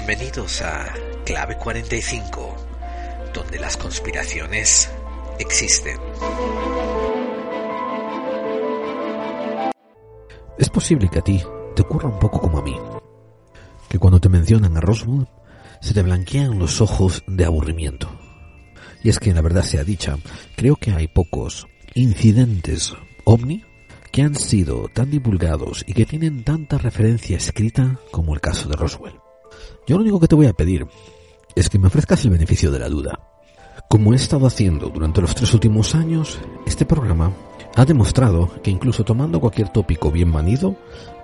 Bienvenidos a Clave 45, donde las conspiraciones existen. Es posible que a ti te ocurra un poco como a mí, que cuando te mencionan a Roswell se te blanquean los ojos de aburrimiento. Y es que, la verdad sea dicha, creo que hay pocos incidentes ovni que han sido tan divulgados y que tienen tanta referencia escrita como el caso de Roswell. Yo lo único que te voy a pedir es que me ofrezcas el beneficio de la duda. Como he estado haciendo durante los tres últimos años, este programa ha demostrado que incluso tomando cualquier tópico bien manido,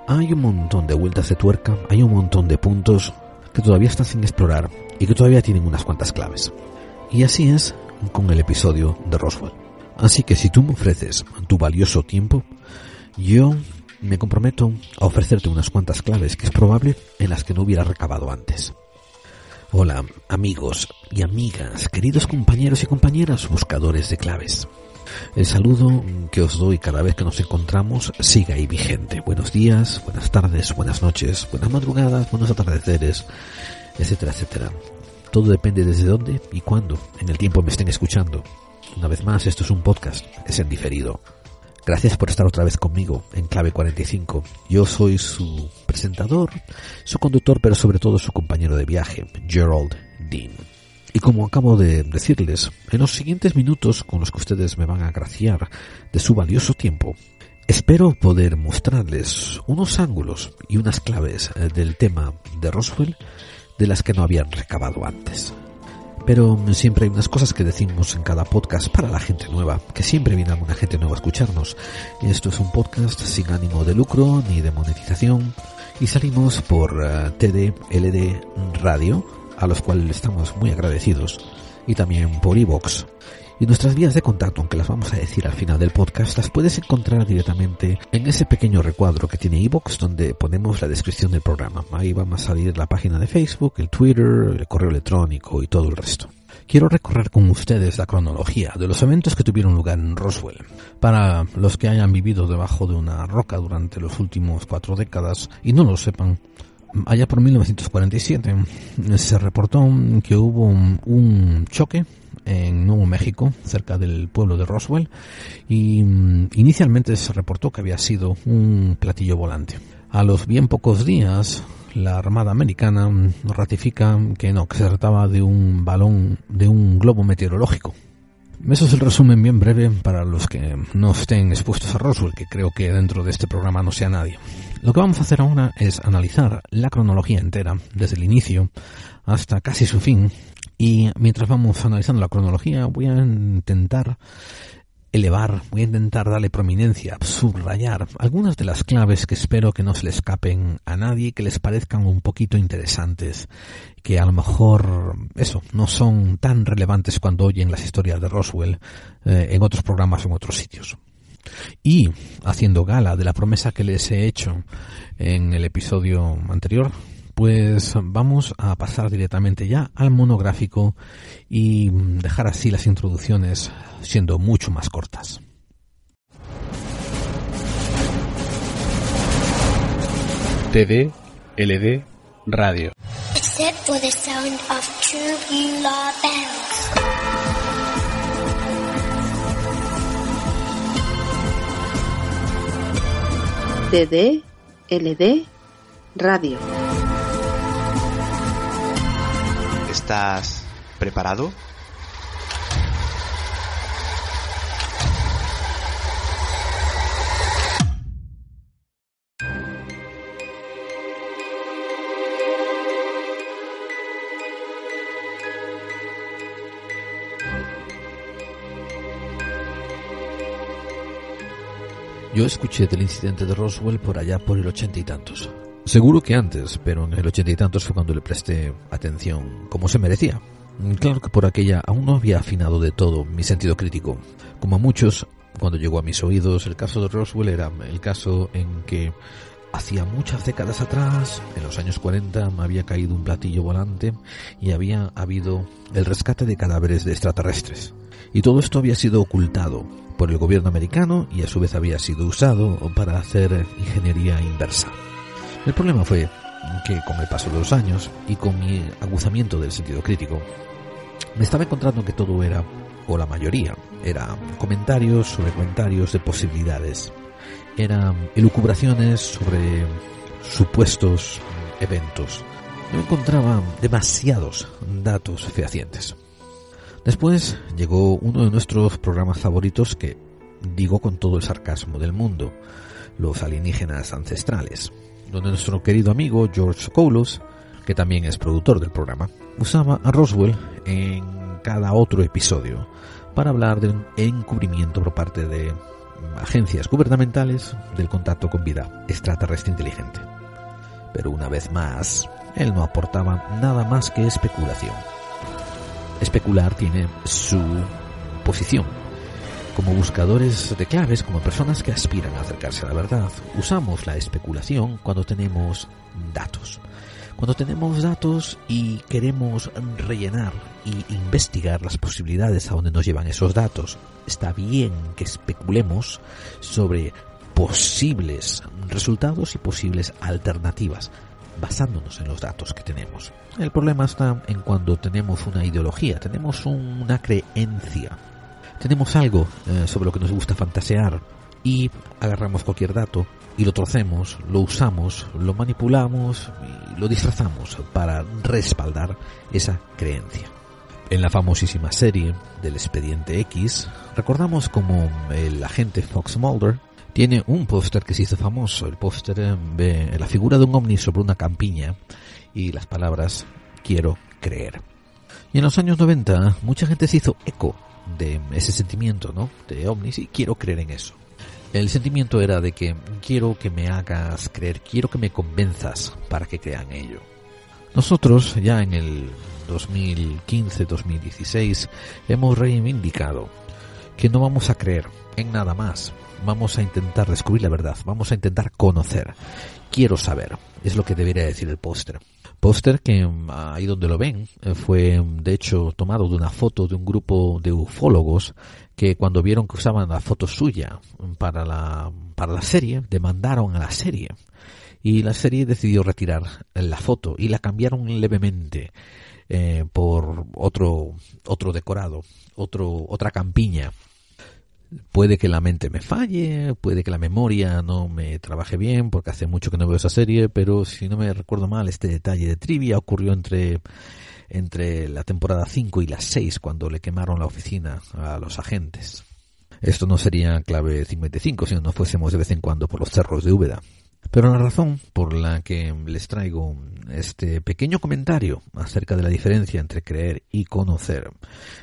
hay un montón de vueltas de tuerca, hay un montón de puntos que todavía están sin explorar y que todavía tienen unas cuantas claves. Y así es con el episodio de Roswell. Así que si tú me ofreces tu valioso tiempo, yo me comprometo a ofrecerte unas cuantas claves que es probable en las que no hubiera recabado antes. Hola, amigos y amigas, queridos compañeros y compañeras buscadores de claves. El saludo que os doy cada vez que nos encontramos sigue ahí vigente. Buenos días, buenas tardes, buenas noches, buenas madrugadas, buenos atardeceres, etcétera, etcétera. Todo depende desde dónde y cuándo en el tiempo me estén escuchando. Una vez más, esto es un podcast, es en diferido. Gracias por estar otra vez conmigo en Clave 45. Yo soy su presentador, su conductor, pero sobre todo su compañero de viaje, Gerald Dean. Y como acabo de decirles, en los siguientes minutos con los que ustedes me van a agraciar de su valioso tiempo, espero poder mostrarles unos ángulos y unas claves eh, del tema de Roswell de las que no habían recabado antes. Pero siempre hay unas cosas que decimos en cada podcast para la gente nueva, que siempre viene alguna gente nueva a escucharnos. Esto es un podcast sin ánimo de lucro ni de monetización y salimos por uh, eh, TD Radio, a los cuales estamos muy agradecidos, y también por iVox. Y nuestras vías de contacto, aunque las vamos a decir al final del podcast, las puedes encontrar directamente en ese pequeño recuadro que tiene iVoox donde ponemos la descripción del programa. Ahí va a salir la página de Facebook, el Twitter, el correo electrónico y todo el resto. Quiero recorrer con ustedes la cronología de los eventos que tuvieron lugar en Roswell. Para los que hayan vivido debajo de una roca durante los últimos cuatro décadas y no lo sepan, allá por 1947 se reportó que hubo un choque en Nuevo México, cerca del pueblo de Roswell, y mm, inicialmente se reportó que había sido un platillo volante. A los bien pocos días, la Armada Americana ratifica que no, que se trataba de un balón, de un globo meteorológico. Eso es el resumen bien breve para los que no estén expuestos a Roswell, que creo que dentro de este programa no sea nadie. Lo que vamos a hacer ahora es analizar la cronología entera, desde el inicio hasta casi su fin, y mientras vamos analizando la cronología, voy a intentar elevar, voy a intentar darle prominencia, subrayar algunas de las claves que espero que no se le escapen a nadie, que les parezcan un poquito interesantes, que a lo mejor, eso, no son tan relevantes cuando oyen las historias de Roswell eh, en otros programas o en otros sitios. Y haciendo gala de la promesa que les he hecho en el episodio anterior, pues vamos a pasar directamente ya al monográfico y dejar así las introducciones siendo mucho más cortas. TD LD Radio. Except for the sound of true bells. TD LD Radio. ¿Estás preparado? Yo escuché del incidente de Roswell por allá por el ochenta y tantos. Seguro que antes, pero en el ochenta y tantos fue cuando le presté atención como se merecía. Claro que por aquella aún no había afinado de todo mi sentido crítico. Como a muchos, cuando llegó a mis oídos, el caso de Roswell era el caso en que hacía muchas décadas atrás, en los años 40, había caído un platillo volante y había habido el rescate de cadáveres de extraterrestres. Y todo esto había sido ocultado por el gobierno americano y a su vez había sido usado para hacer ingeniería inversa. El problema fue que con el paso de los años y con mi aguzamiento del sentido crítico, me estaba encontrando que todo era, o la mayoría, era comentarios sobre comentarios de posibilidades. Eran elucubraciones sobre supuestos eventos. No encontraba demasiados datos fehacientes. Después llegó uno de nuestros programas favoritos que digo con todo el sarcasmo del mundo, los alienígenas ancestrales, donde nuestro querido amigo George Koulos, que también es productor del programa, usaba a Roswell en cada otro episodio para hablar de un encubrimiento por parte de agencias gubernamentales del contacto con vida extraterrestre inteligente. Pero una vez más, él no aportaba nada más que especulación. Especular tiene su posición. Como buscadores de claves, como personas que aspiran a acercarse a la verdad, usamos la especulación cuando tenemos datos. Cuando tenemos datos y queremos rellenar y investigar las posibilidades a donde nos llevan esos datos, está bien que especulemos sobre posibles resultados y posibles alternativas basándonos en los datos que tenemos. El problema está en cuando tenemos una ideología, tenemos una creencia, tenemos algo eh, sobre lo que nos gusta fantasear y agarramos cualquier dato y lo trocemos, lo usamos, lo manipulamos y lo disfrazamos para respaldar esa creencia. En la famosísima serie del expediente X, recordamos como el agente Fox Mulder tiene un póster que se hizo famoso. El póster eh, ve la figura de un ovni sobre una campiña y las palabras quiero creer. Y en los años 90 mucha gente se hizo eco de ese sentimiento, ¿no? De ovnis y quiero creer en eso. El sentimiento era de que quiero que me hagas creer, quiero que me convenzas para que crean ello. Nosotros ya en el 2015-2016 hemos reivindicado que no vamos a creer en nada más, vamos a intentar descubrir la verdad, vamos a intentar conocer. Quiero saber, es lo que debería decir el póster. Póster que mm, ahí donde lo ven eh, fue mm, de hecho tomado de una foto de un grupo de ufólogos que cuando vieron que usaban la foto suya mm, para la, para la serie, demandaron a la serie. Y la serie decidió retirar la foto y la cambiaron levemente eh, por otro, otro decorado, otro, otra campiña puede que la mente me falle, puede que la memoria no me trabaje bien, porque hace mucho que no veo esa serie, pero si no me recuerdo mal, este detalle de trivia ocurrió entre, entre la temporada 5 y la 6, cuando le quemaron la oficina a los agentes. Esto no sería clave 55 si no fuésemos de vez en cuando por los cerros de Úbeda. Pero la razón por la que les traigo este pequeño comentario acerca de la diferencia entre creer y conocer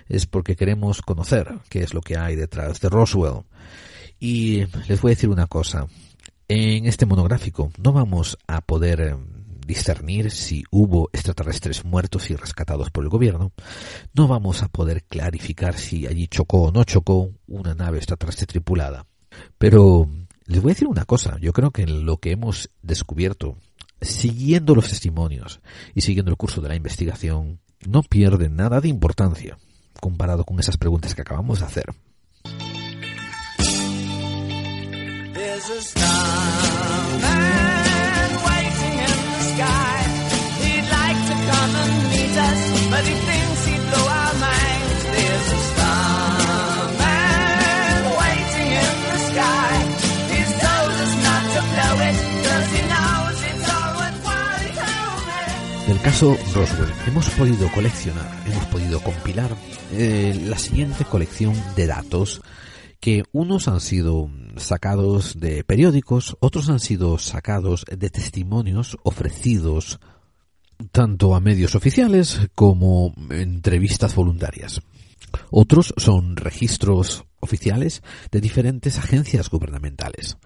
es porque queremos conocer qué es lo que hay detrás de Roswell. Y les voy a decir una cosa. En este monográfico no vamos a poder eh, discernir si hubo extraterrestres muertos y rescatados por el gobierno. No vamos a poder clarificar si allí chocó o no chocó una nave extraterrestre tripulada. Pero les voy a decir una cosa, yo creo que lo que hemos descubierto, siguiendo los testimonios y siguiendo el curso de la investigación, no pierde nada de importancia comparado con esas preguntas que acabamos de hacer. Caso Roswell hemos podido coleccionar, hemos podido compilar eh, la siguiente colección de datos que unos han sido sacados de periódicos, otros han sido sacados de testimonios ofrecidos tanto a medios oficiales como entrevistas voluntarias. Otros son registros oficiales de diferentes agencias gubernamentales.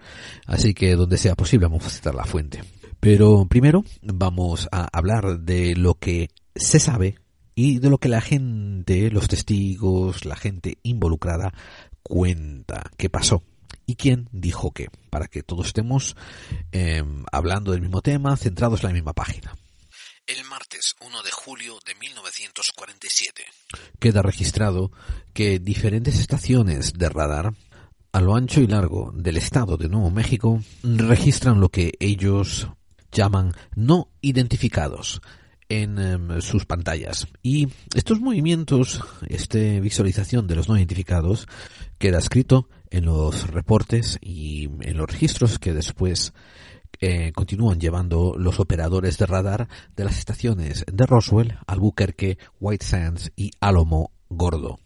Así que donde sea posible vamos a citar la fuente. Pero primero vamos a hablar de lo que se sabe y de lo que la gente, los testigos, la gente involucrada cuenta. Que pasó y quién dijo qué, para que todos estemos em, hablando del mismo tema, centrados en la misma página. El martes 1 de julio de 1947 queda registrado que diferentes estaciones de radar a lo ancho y largo del estado de Nuevo México registran lo que ellos llaman no identificados en em, sus pantallas. Y estos movimientos, esta visualización de los no identificados, queda escrito en los reportes y en los registros que después eh, continúan llevando los operadores de radar de las estaciones de Roswell, Albuquerque, White Sands y Álamo Gordo.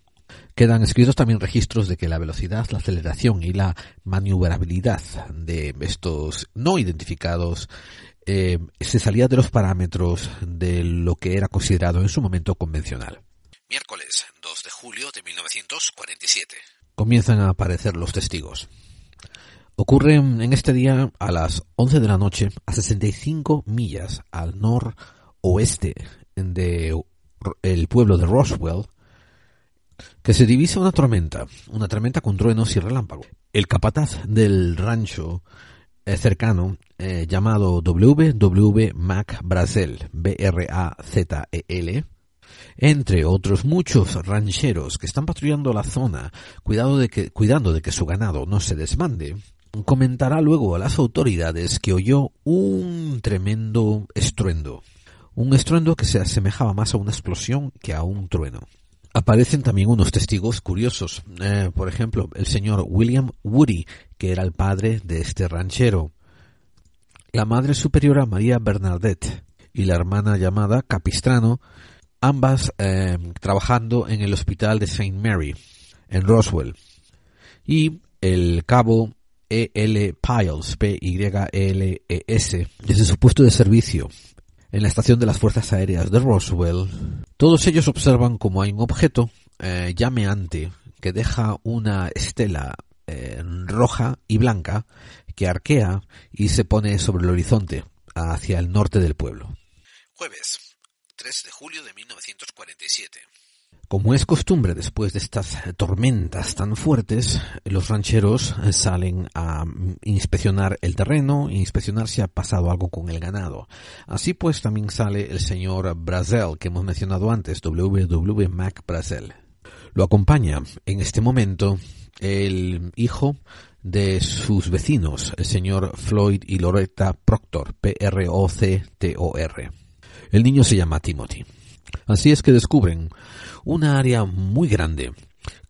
Quedan escritos también registros de que la velocidad, la aceleración y la maniobrabilidad de estos no identificados eh, se salía de los parámetros de lo que era considerado en su momento convencional. Miércoles 2 de julio de 1947. Comienzan a aparecer los testigos. Ocurre en este día a las 11 de la noche, a 65 millas al noroeste de el pueblo de Roswell, que se divisa una tormenta, una tormenta con truenos y relámpagos. El capataz del rancho cercano, eh, llamado WW Mac Brazel, B-R-A-Z-E-L, entre otros muchos rancheros que están patrullando la zona, cuidado de que, cuidando de que su ganado no se desmande, comentará luego a las autoridades que oyó un tremendo estruendo, un estruendo que se asemejaba más a una explosión que a un trueno. Aparecen también unos testigos curiosos, eh, por ejemplo, el señor William Woody, que era el padre de este ranchero, la madre superiora María Bernadette y la hermana llamada Capistrano, ambas eh, trabajando en el hospital de St. Mary, en Roswell, y el cabo E.L. Piles, P-Y-L-E-S, desde su puesto de servicio en la estación de las Fuerzas Aéreas de Roswell, todos ellos observan como hay un objeto eh, llameante que deja una estela eh, roja y blanca que arquea y se pone sobre el horizonte hacia el norte del pueblo. Jueves 3 de julio de 1947. Como es costumbre después de estas tormentas tan fuertes, los rancheros salen a inspeccionar el terreno, inspeccionar si ha pasado algo con el ganado. Así pues también sale el señor Brazel, que hemos mencionado antes, WW Mac Brazel. Lo acompaña en este momento el hijo de sus vecinos, el señor Floyd y Loretta Proctor, P-R-O-C-T-O-R. El niño se llama Timothy. Así es que descubren una área muy grande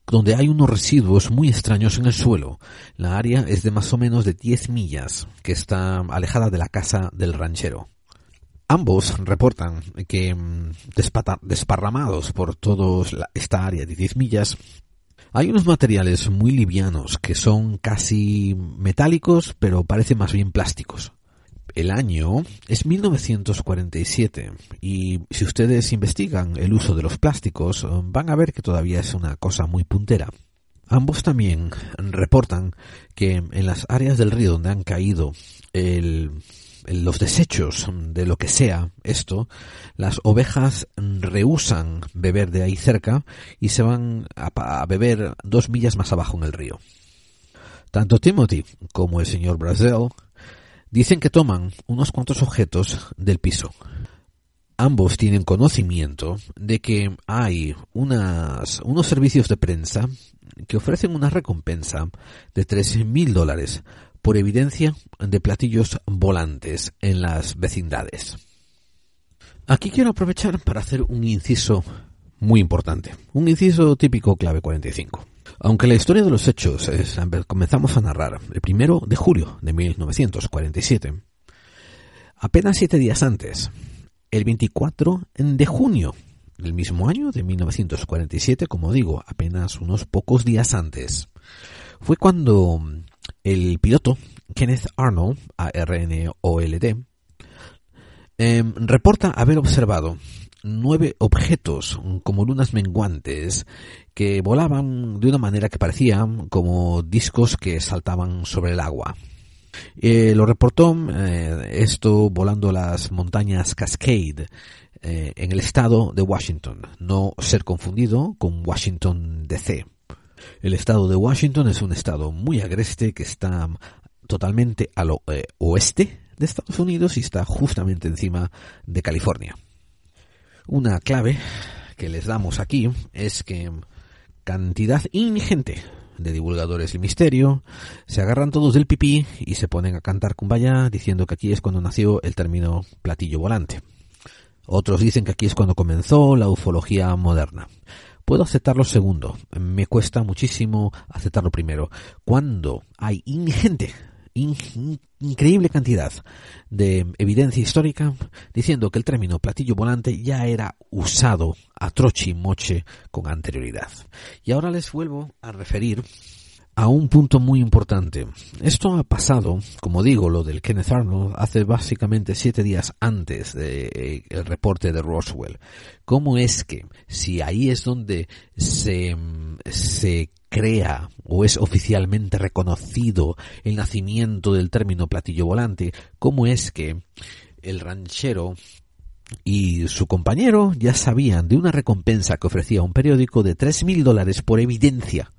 donde hay unos residuos muy extraños en el suelo. La área es de más o menos de 10 millas, que está alejada de la casa del ranchero. Ambos reportan que mm, desparramados por toda esta área de 10 millas, hay unos materiales muy livianos que son casi metálicos, pero parecen más bien plásticos. El año es 1947 y si ustedes investigan el uso de los plásticos van a ver que todavía es una cosa muy puntera. Ambos también reportan que en las áreas del río donde han caído los desechos de lo que sea esto, las ovejas rehusan beber de ahí cerca y se van a, beber dos millas más abajo en el río. Tanto Timothy como el señor Brazel Dicen que toman unos cuantos objetos del piso. Ambos tienen conocimiento de que hay unos servicios de prensa que ofrecen una recompensa de tres mil dólares por evidencia de platillos volantes en las vecindades. Aquí quiero aprovechar para hacer un inciso muy importante, un inciso típico clave 45. Aunque la historia de los hechos comenzamos a narrar el primero de julio de 1947, apenas siete días antes, el 24 de junio del mismo año de 1947, como digo, apenas unos pocos días antes, fue cuando el piloto Kenneth Arnold, A-R-N-O-L-D, em, reporta haber observado nueve objetos como lunas menguantes que volaban de una manera que parecía como discos que saltaban sobre el agua. Eh, lo reportó eh, esto volando las montañas Cascade eh, en el estado de Washington, no ser confundido con Washington DC. El estado de Washington es un estado muy agreste que está totalmente al oeste de Estados Unidos y está justamente encima de California. Una clave que les damos aquí es que cantidad ingente de divulgadores del misterio, se agarran todos del pipí y se ponen a cantar kumbaya diciendo que aquí es cuando nació el término platillo volante. Otros dicen que aquí es cuando comenzó la ufología moderna. Puedo aceptar lo segundo, me cuesta muchísimo aceptar lo primero. Cuando hay ingente, increíble cantidad de evidencia histórica diciendo que el término platillo volante ya era usado a troche y moche con anterioridad. Y ahora les vuelvo a referir a un punto muy importante. Esto ha pasado, como digo, lo del Kenneth Arnold hace básicamente siete días antes del de, el reporte de Roswell. ¿Cómo es que si ahí es donde se, se crea o es oficialmente reconocido el nacimiento del término platillo volante, cómo es que el ranchero y su compañero ya sabían de una recompensa que ofrecía un periódico de tres mil dólares por evidencia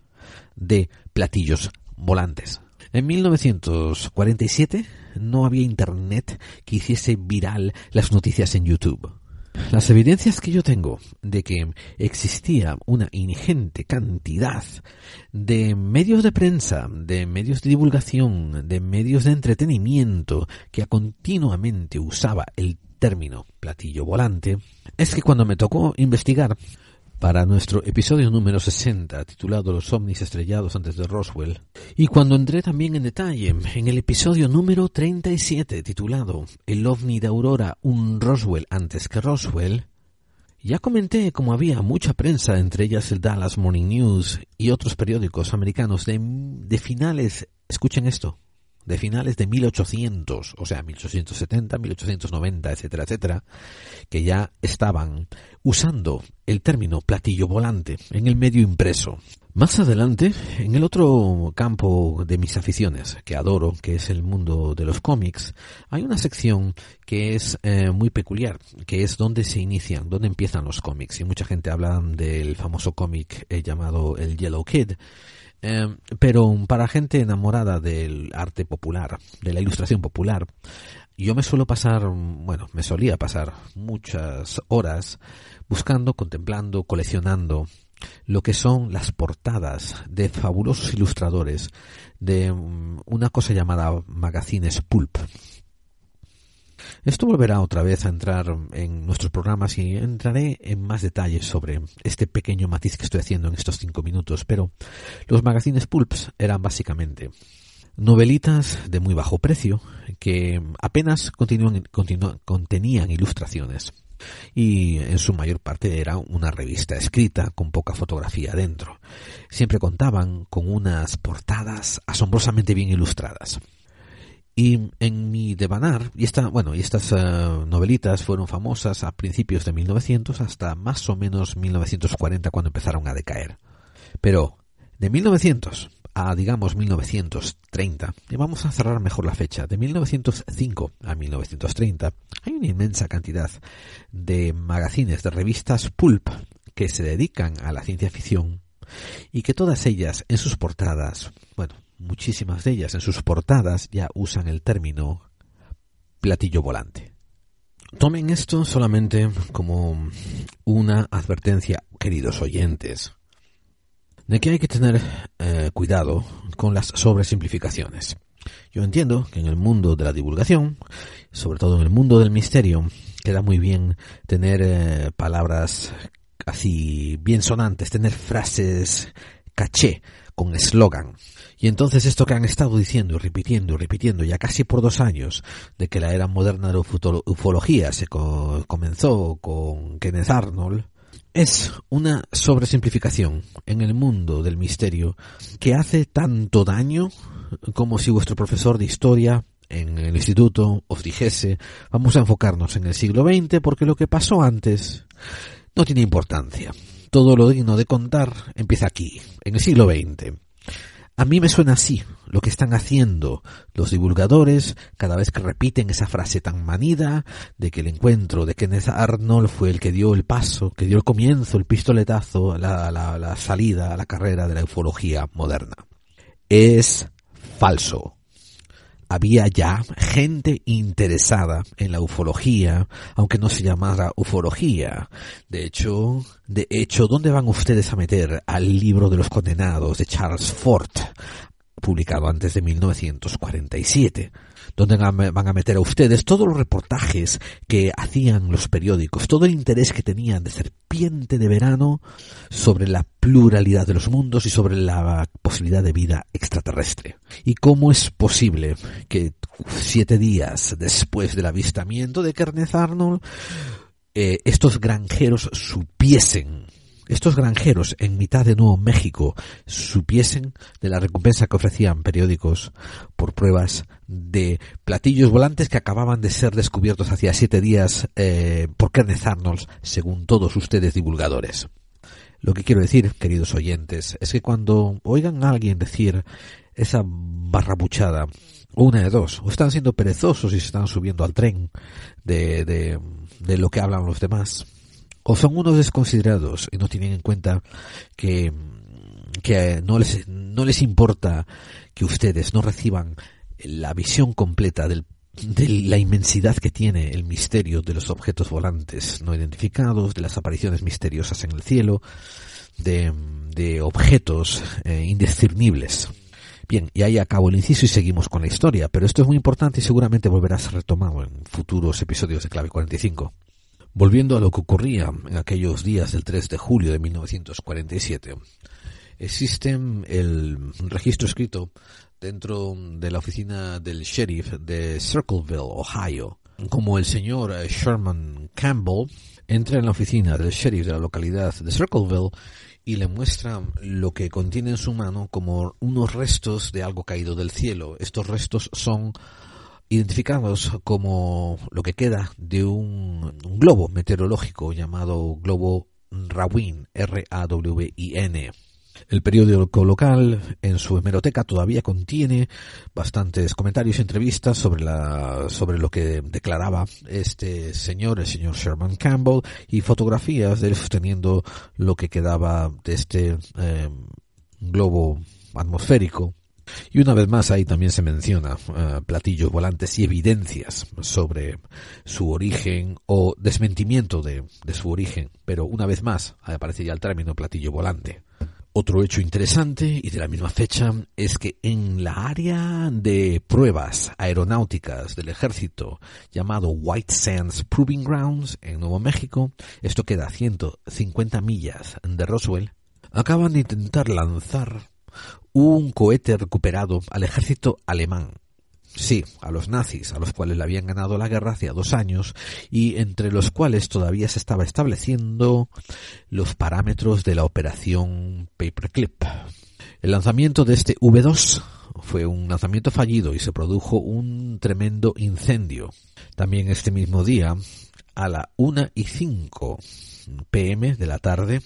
de platillos volantes. En 1947 no había internet que hiciese viral las noticias en YouTube. Las evidencias que yo tengo de que existía una ingente cantidad de medios de prensa, de medios de divulgación, de medios de entretenimiento que continuamente usaba el término platillo volante, es que cuando me tocó investigar para nuestro episodio número 60 titulado Los ovnis estrellados antes de Roswell. Y cuando entré también en detalle en el episodio número 37 titulado El ovni de Aurora, un Roswell antes que Roswell, ya comenté cómo había mucha prensa, entre ellas el Dallas Morning News y otros periódicos americanos de, de finales, escuchen esto, de finales de 1800, o sea, 1870, 1890, etcétera, etcétera, que ya estaban usando el término platillo volante en el medio impreso. Más adelante, en el otro campo de mis aficiones, que adoro, que es el mundo de los cómics, hay una sección que es eh, muy peculiar, que es donde se inician, donde empiezan los cómics. Y mucha gente habla del famoso cómic eh, llamado el Yellow Kid, eh, pero para gente enamorada del arte popular, de la ilustración popular, yo me suelo pasar, bueno, me solía pasar muchas horas buscando, contemplando, coleccionando lo que son las portadas de fabulosos ilustradores de mm, una cosa llamada magazines pulp. Esto volverá otra vez a entrar en nuestros programas y entraré en más detalles sobre este pequeño matiz que estoy haciendo en estos cinco minutos, pero los magazines pulps eran básicamente novelitas de muy bajo precio que apenas contenían ilustraciones y en su mayor parte era una revista escrita con poca fotografía dentro. Siempre contaban con unas portadas asombrosamente bien ilustradas. Y en mi devanar, y esta, bueno, y estas eh, novelitas fueron famosas a principios de 1900 hasta más o menos 1940 cuando empezaron a decaer. Pero de 1900 a digamos 1930, y vamos a cerrar mejor la fecha, de 1905 a 1930, hay una inmensa cantidad de magazines, de revistas pulp que se dedican a la ciencia ficción y que todas ellas en sus portadas, bueno, muchísimas de ellas en sus portadas ya usan el término platillo volante. Tomen esto solamente como una advertencia, queridos oyentes, de que hay que tener eh, cuidado con las sobresimplificaciones. Yo entiendo que en el mundo de la divulgación, sobre todo en el mundo del misterio, queda muy bien tener eh, palabras así bien sonantes, tener frases caché con eslogan. Y entonces esto que han estado diciendo y repitiendo y repitiendo ya casi por dos años de que la era moderna de la ufología se comenzó con Kenneth Arnold, es una sobresimplificación en el mundo del misterio que hace tanto daño como si vuestro profesor de historia en el instituto os dijese vamos a enfocarnos en el siglo XX porque lo que pasó antes no tiene importancia. Todo lo digno de contar empieza aquí, en el siglo XX. A mí me suena así lo que están haciendo los divulgadores cada vez que repiten esa frase tan manida de que el encuentro de Kenneth Arnold fue el que dio el paso, que dio el comienzo, el pistoletazo, la, la, salida a la carrera de la ufología moderna. Es falso. Había ya gente interesada en la ufología, aunque no se llamara ufología. De hecho, de hecho, ¿dónde van ustedes a meter al libro de los condenados de Charles Ford, publicado antes de 1947? donde van a meter a ustedes todos los reportajes que hacían los periódicos, todo el interés que tenían de serpiente de verano sobre la pluralidad de los mundos y sobre la posibilidad de vida extraterrestre. ¿Y cómo es posible que siete días después del avistamiento de Kenneth Arnold, eh, estos granjeros supiesen estos granjeros en mitad de Nuevo México supiesen de la recompensa que ofrecían periódicos por pruebas de platillos volantes que acababan de ser descubiertos hacía siete días eh, por Kenneth según todos ustedes divulgadores. Lo que quiero decir, queridos oyentes, es que cuando oigan a alguien decir esa barrabuchada, una de dos, o están siendo perezosos y se están subiendo al tren de, de lo que hablan los demás, o son unos desconsiderados y no tienen en cuenta que, que no, les, no les importa que ustedes no reciban la visión completa del, de la inmensidad que tiene el misterio de los objetos volantes no identificados, de las apariciones misteriosas en el cielo, de, de objetos eh, indiscernibles. Bien, y ahí acabo el inciso y seguimos con la historia, pero esto es muy importante y seguramente volverá a ser retomado en futuros episodios de Clave 45. Volviendo a lo que ocurría en aquellos días del 3 de julio de 1947, existe el registro escrito dentro de la oficina del sheriff de Circleville, Ohio, como el señor Sherman Campbell entra en la oficina del sheriff de la localidad de Circleville y le muestra lo que contiene en su mano como unos restos de algo caído del cielo. Estos restos son identificados como lo que queda de un, globo meteorológico llamado globo Rawin, R-A-W-I-N. El periódico local en su hemeroteca todavía contiene bastantes comentarios y entrevistas sobre la sobre lo que declaraba este señor, el señor Sherman Campbell, y fotografías de él sosteniendo lo que quedaba de este eh, globo atmosférico y una vez más ahí también se menciona uh, platillos volantes y evidencias sobre su origen o desmentimiento de, de, su origen, pero una vez más aparece ya el término platillo volante. Otro hecho interesante y de la misma fecha es que en la área de pruebas aeronáuticas del ejército llamado White Sands Proving Grounds en Nuevo México, esto queda a 150 millas de Roswell, acaban de intentar lanzar un cohete recuperado al ejército alemán. Sí, a los nazis, a los cuales le habían ganado la guerra hacía dos años y entre los cuales todavía se estaba estableciendo los parámetros de la operación Paperclip. El lanzamiento de este V2 fue un lanzamiento fallido y se produjo un tremendo incendio. También este mismo día, a la una y 5 pm de la tarde,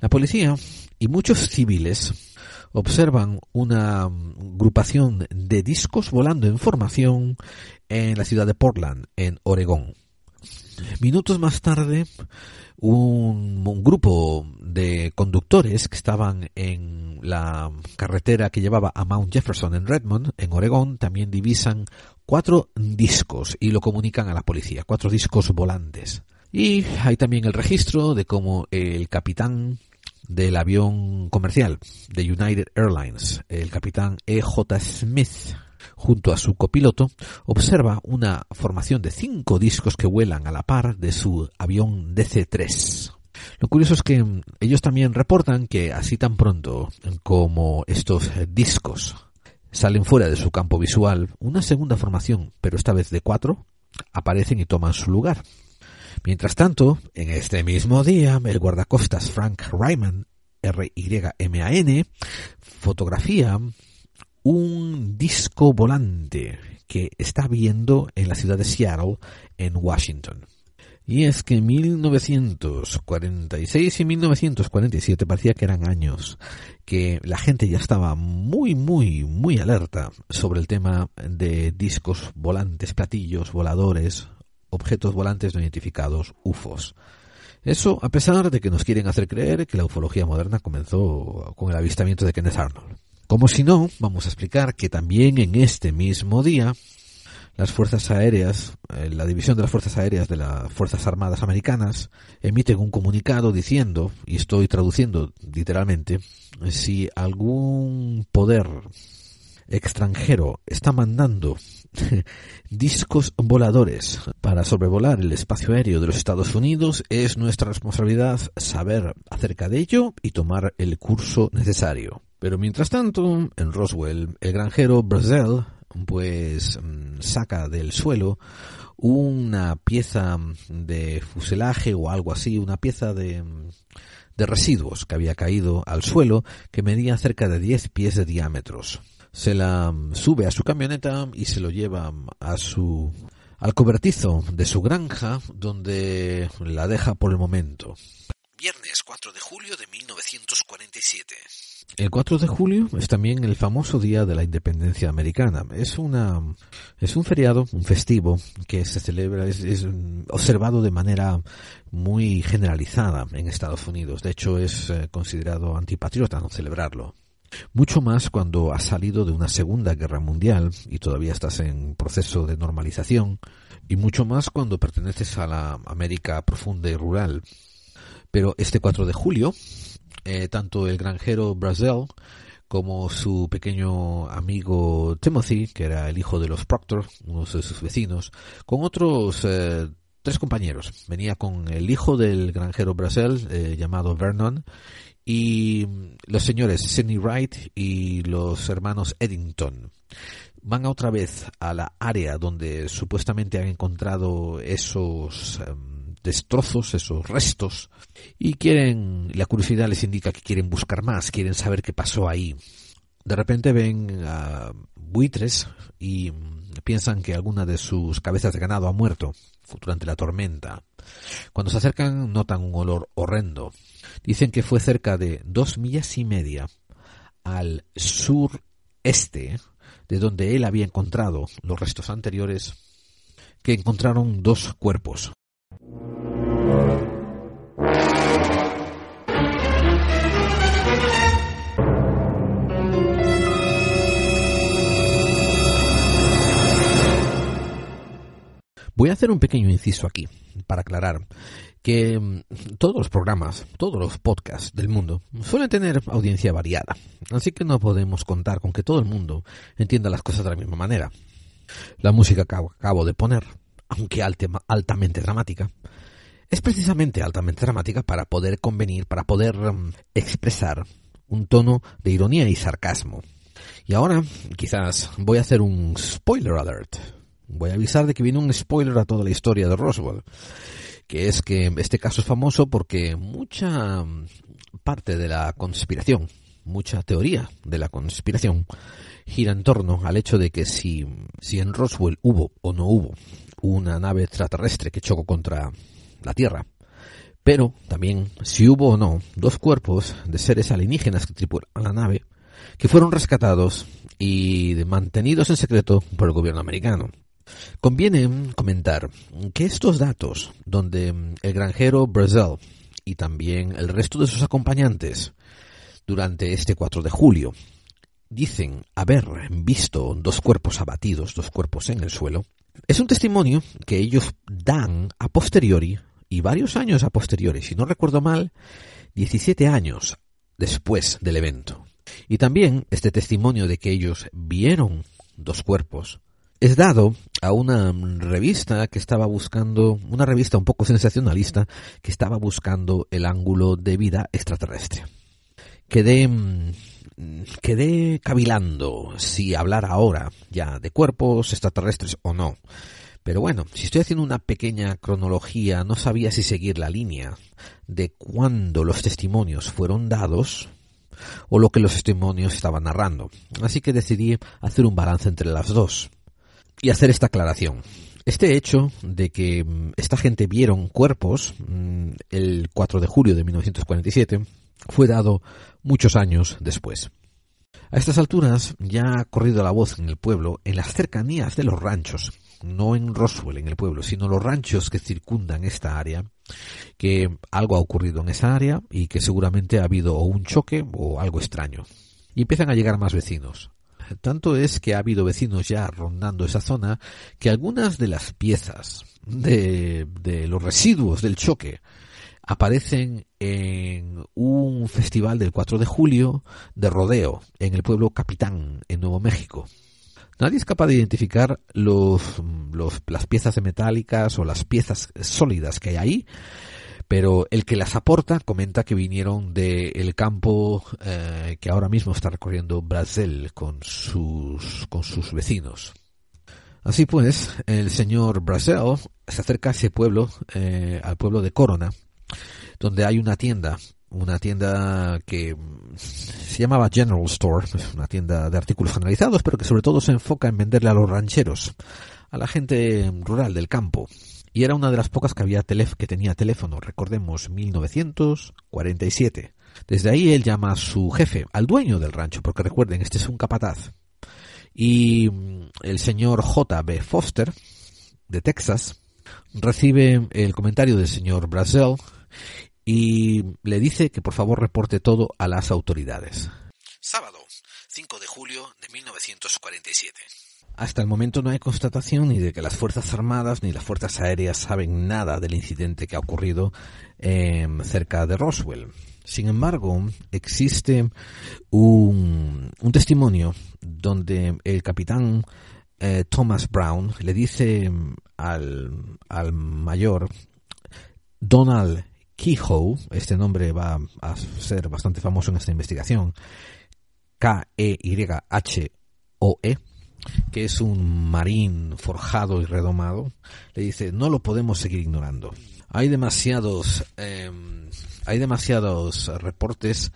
la policía y muchos civiles observan una agrupación de discos volando en formación en la ciudad de Portland, en Oregón. Minutos más tarde, un, grupo de conductores que estaban en la carretera que llevaba a Mount Jefferson en Redmond, en Oregón, también divisan cuatro discos y lo comunican a la policía, cuatro discos volantes. Y hay también el registro de cómo el capitán del avión comercial de United Airlines, el capitán E.J. Smith, junto a su copiloto, observa una formación de cinco discos que vuelan a la par de su avión DC-3. Lo curioso es que ellos también reportan que así tan pronto como estos discos salen fuera de su campo visual, una segunda formación, pero esta vez de cuatro, aparecen y toman su lugar. Mientras tanto, en este mismo día, el guardacostas Frank Ryman, R-Y-M-A-N, fotografía un disco volante que está viendo en la ciudad de Seattle, en Washington. Y es que 1946 y 1947 parecía que eran años que la gente ya estaba muy, muy, muy alerta sobre el tema de discos volantes, platillos, voladores, objetos volantes no identificados, UFOs. Eso a pesar de que nos quieren hacer creer que la ufología moderna comenzó con el avistamiento de Kenneth Arnold. Como si no, vamos a explicar que también en este mismo día las Fuerzas Aéreas, eh, la División de las Fuerzas Aéreas de las Fuerzas Armadas Americanas, emiten un comunicado diciendo, y estoy traduciendo literalmente, si algún poder extranjero está mandando discos voladores para sobrevolar el espacio aéreo de los Estados Unidos, es nuestra responsabilidad saber acerca de ello y tomar el curso necesario. Pero mientras tanto, en Roswell, el granjero Brazil pues mm, saca del suelo una pieza de fuselaje o algo así, una pieza de, de residuos que había caído al suelo que medía cerca de 10 pies de diámetros. Se la mm, sube a su camioneta y se lo lleva a su al cobertizo de su granja donde la deja por el momento. Viernes 4 de julio de 1947. El 4 de julio es también el famoso día de la independencia americana. Es una es un feriado, un festivo que se celebra es, observado de manera muy generalizada en Estados Unidos. De hecho es eh, considerado antipatriota no celebrarlo. Mucho más cuando has salido de una Segunda Guerra Mundial y todavía estás en proceso de normalización y mucho más cuando perteneces a la América profunda y rural. Pero este 4 de julio eh, tanto el granjero Brazil como su pequeño amigo Timothy, que era el hijo de los Proctor, uno de sus vecinos, con otros eh, tres compañeros. Venía con el hijo del granjero Brazil, eh, llamado Vernon, y los señores Sidney Wright y los hermanos Eddington. Van otra vez a la área donde supuestamente han encontrado esos em, destrozos, esos restos, y quieren, la curiosidad les indica que quieren buscar más, quieren saber qué pasó ahí. De repente ven a buitres y piensan que alguna de sus cabezas de ganado ha muerto durante la tormenta. Cuando se acercan notan un olor horrendo. Dicen que fue cerca de dos millas y media al sureste de donde él había encontrado los restos anteriores que encontraron dos cuerpos, Voy a hacer un pequeño inciso aquí para aclarar que mm, todos los programas, todos los podcasts del mundo suelen tener audiencia variada, así que no podemos contar con que todo el mundo entienda las cosas de la misma manera. La música que acabo de poner, aunque altamente dramática, es precisamente altamente dramática para poder convenir, para poder mm, expresar un tono de ironía y sarcasmo. Y ahora, quizás, voy a hacer un spoiler alert. Voy a avisar de que viene un spoiler a toda la historia de Roswell. Que es que este caso es famoso porque mucha parte de la conspiración, mucha teoría de la conspiración, gira en torno al hecho de que si, si en Roswell hubo o no hubo una nave extraterrestre que chocó contra la Tierra. Pero también si hubo o no dos cuerpos de seres alienígenas que tripulan la nave, que fueron rescatados y mantenidos en secreto por el gobierno americano. Conviene comentar que estos datos, donde el granjero Brazil y también el resto de sus acompañantes durante este 4 de julio dicen haber visto dos cuerpos abatidos, dos cuerpos en el suelo, es un testimonio que ellos dan a posteriori y varios años a posteriori, si no recuerdo mal, 17 años después del evento. Y también este testimonio de que ellos vieron dos cuerpos es dado a una revista que estaba buscando, una revista un poco sensacionalista, que estaba buscando el ángulo de vida extraterrestre. Quedé, mm, quedé cavilando si hablar ahora ya de cuerpos extraterrestres o no. Pero bueno, si estoy haciendo una pequeña cronología, no sabía si seguir la línea de cuándo los testimonios fueron dados o lo que los testimonios estaban narrando. Así que decidí hacer un balance entre las dos y hacer esta aclaración. Este hecho de que mm, esta gente vieron cuerpos mm, el 4 de julio de 1947 fue dado muchos años después. A estas alturas ya ha corrido la voz en el pueblo, en las cercanías de los ranchos, no en Roswell, en el pueblo, sino los ranchos que circundan esta área, que algo ha ocurrido en esa área y que seguramente ha habido o un choque o algo extraño. y empiezan a llegar más vecinos. Tanto es que ha habido vecinos ya rondando esa zona que algunas de las piezas de, de los residuos del choque aparecen en un festival del 4 de julio de rodeo en el pueblo Capitán, en Nuevo México. Nadie es capaz de identificar los, los, las piezas metálicas o las piezas sólidas que hay ahí, pero el que las aporta comenta que vinieron del campo eh, que ahora mismo está recorriendo Brasil con sus, con sus vecinos. Así pues, el señor Brasil se acerca a ese pueblo, eh, al pueblo de Corona, donde hay una tienda, una tienda que se llamaba General Store, una tienda de artículos generalizados, pero que sobre todo se enfoca en venderle a los rancheros, a la gente rural del campo. Y era una de las pocas que había que tenía teléfono, recordemos 1947. Desde ahí él llama a su jefe, al dueño del rancho, porque recuerden, este es un capataz. Y el señor J. B. Foster, de Texas, recibe el comentario del señor Brazel y le dice que por favor reporte todo a las autoridades. Sábado, 5 de julio de 1947. Hasta el momento no hay constatación ni de que las Fuerzas Armadas ni las Fuerzas Aéreas saben nada del incidente que ha ocurrido eh, cerca de Roswell. Sin embargo, existe un, testimonio donde el capitán eh, Thomas Brown le dice al, al mayor Donald Kehoe, este nombre va a ser bastante famoso en esta investigación, K-E-Y-H-O-E, que es un marín forjado y redomado, le dice, no lo podemos seguir ignorando. Hay demasiados, eh, hay demasiados reportes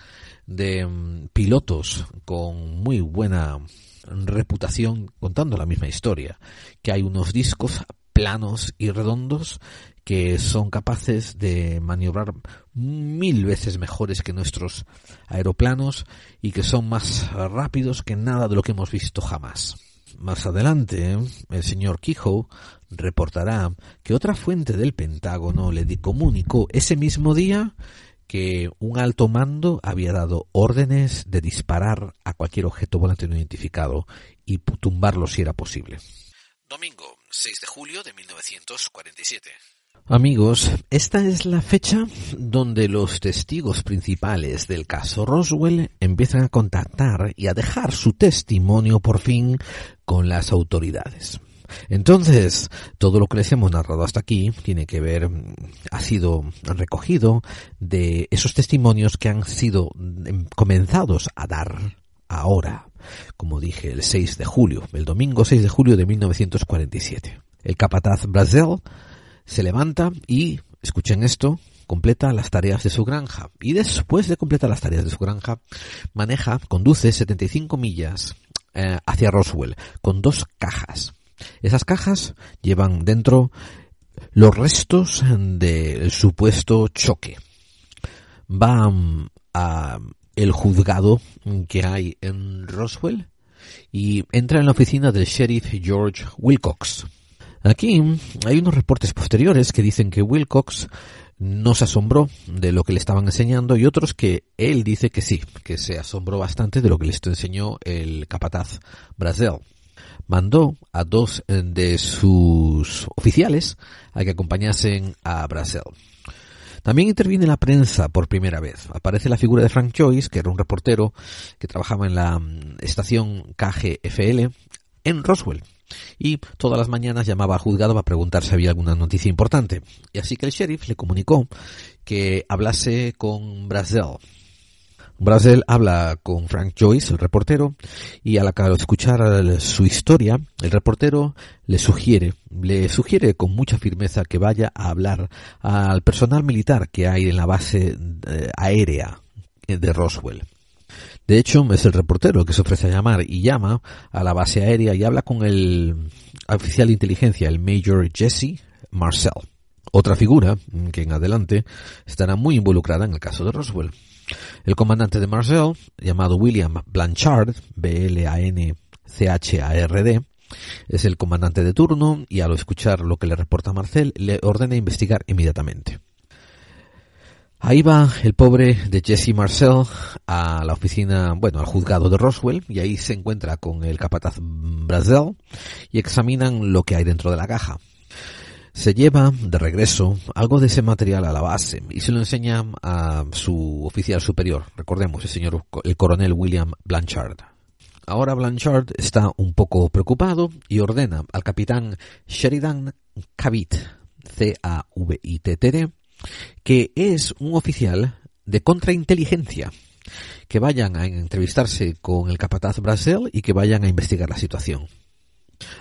de em, pilotos con muy buena reputación contando la misma historia, que hay unos discos planos y redondos que son capaces de maniobrar mil veces mejores que nuestros aeroplanos y que son más rápidos que nada de lo que hemos visto jamás. Más adelante, el señor Kehoe reportará que otra fuente del Pentágono le comunicó ese mismo día que un alto mando había dado órdenes de disparar a cualquier objeto volante no identificado y tumbarlo si era posible. Domingo, 6 de julio de 1947. Amigos, esta es la fecha donde los testigos principales del caso Roswell empiezan a contactar y a dejar su testimonio por fin con las autoridades. Entonces, todo lo que les hemos narrado hasta aquí tiene que ver, ha sido recogido de esos testimonios que han sido em, comenzados a dar ahora, como dije, el 6 de julio, el domingo 6 de julio de 1947. El capataz Brazel se levanta y, escuchen esto, completa las tareas de su granja. Y después de completar las tareas de su granja, maneja, conduce 75 millas eh, hacia Roswell con dos cajas. Esas cajas llevan dentro los restos del supuesto choque. Va a el juzgado que hay en Roswell y entra en la oficina del sheriff George Wilcox. Aquí hay unos reportes posteriores que dicen que Wilcox no se asombró de lo que le estaban enseñando y otros que él dice que sí, que se asombró bastante de lo que les enseñó el capataz Brasil. Mandó a dos de sus oficiales a que acompañasen a Brasil. También interviene la prensa por primera vez. Aparece la figura de Frank Joyce, que era un reportero que trabajaba en la mm, estación KGFL en Roswell. Y todas las mañanas llamaba al juzgado para preguntar si había alguna noticia importante. Y así que el sheriff le comunicó que hablase con Brasil, Brazel habla con Frank Joyce, el reportero, y al escuchar su historia, el reportero le sugiere, le sugiere con mucha firmeza que vaya a hablar al personal militar que hay en la base eh, aérea de Roswell. De hecho, es el reportero que se ofrece a llamar y llama a la base aérea y habla con el oficial de inteligencia, el Major Jesse Marcel. Otra figura que en adelante estará muy involucrada en el caso de Roswell. El comandante de Marcel, llamado William Blanchard, B-L-A-N-C-H-A-R-D, es el comandante de turno y al escuchar lo que le reporta Marcel, le ordena investigar inmediatamente. Ahí va el pobre de Jesse Marcel a la oficina, bueno, al juzgado de Roswell y ahí se encuentra con el capataz Brazel y examinan lo que hay dentro de la caja. Se lleva de regreso algo de ese material a la base y se lo enseña a su oficial superior, recordemos, el señor, el coronel William Blanchard. Ahora Blanchard está un poco preocupado y ordena al capitán Sheridan Cavit, C-A-V-I-T-T-D, que es un oficial de contrainteligencia, que vayan a entrevistarse con el capataz Brasil y que vayan a investigar la situación.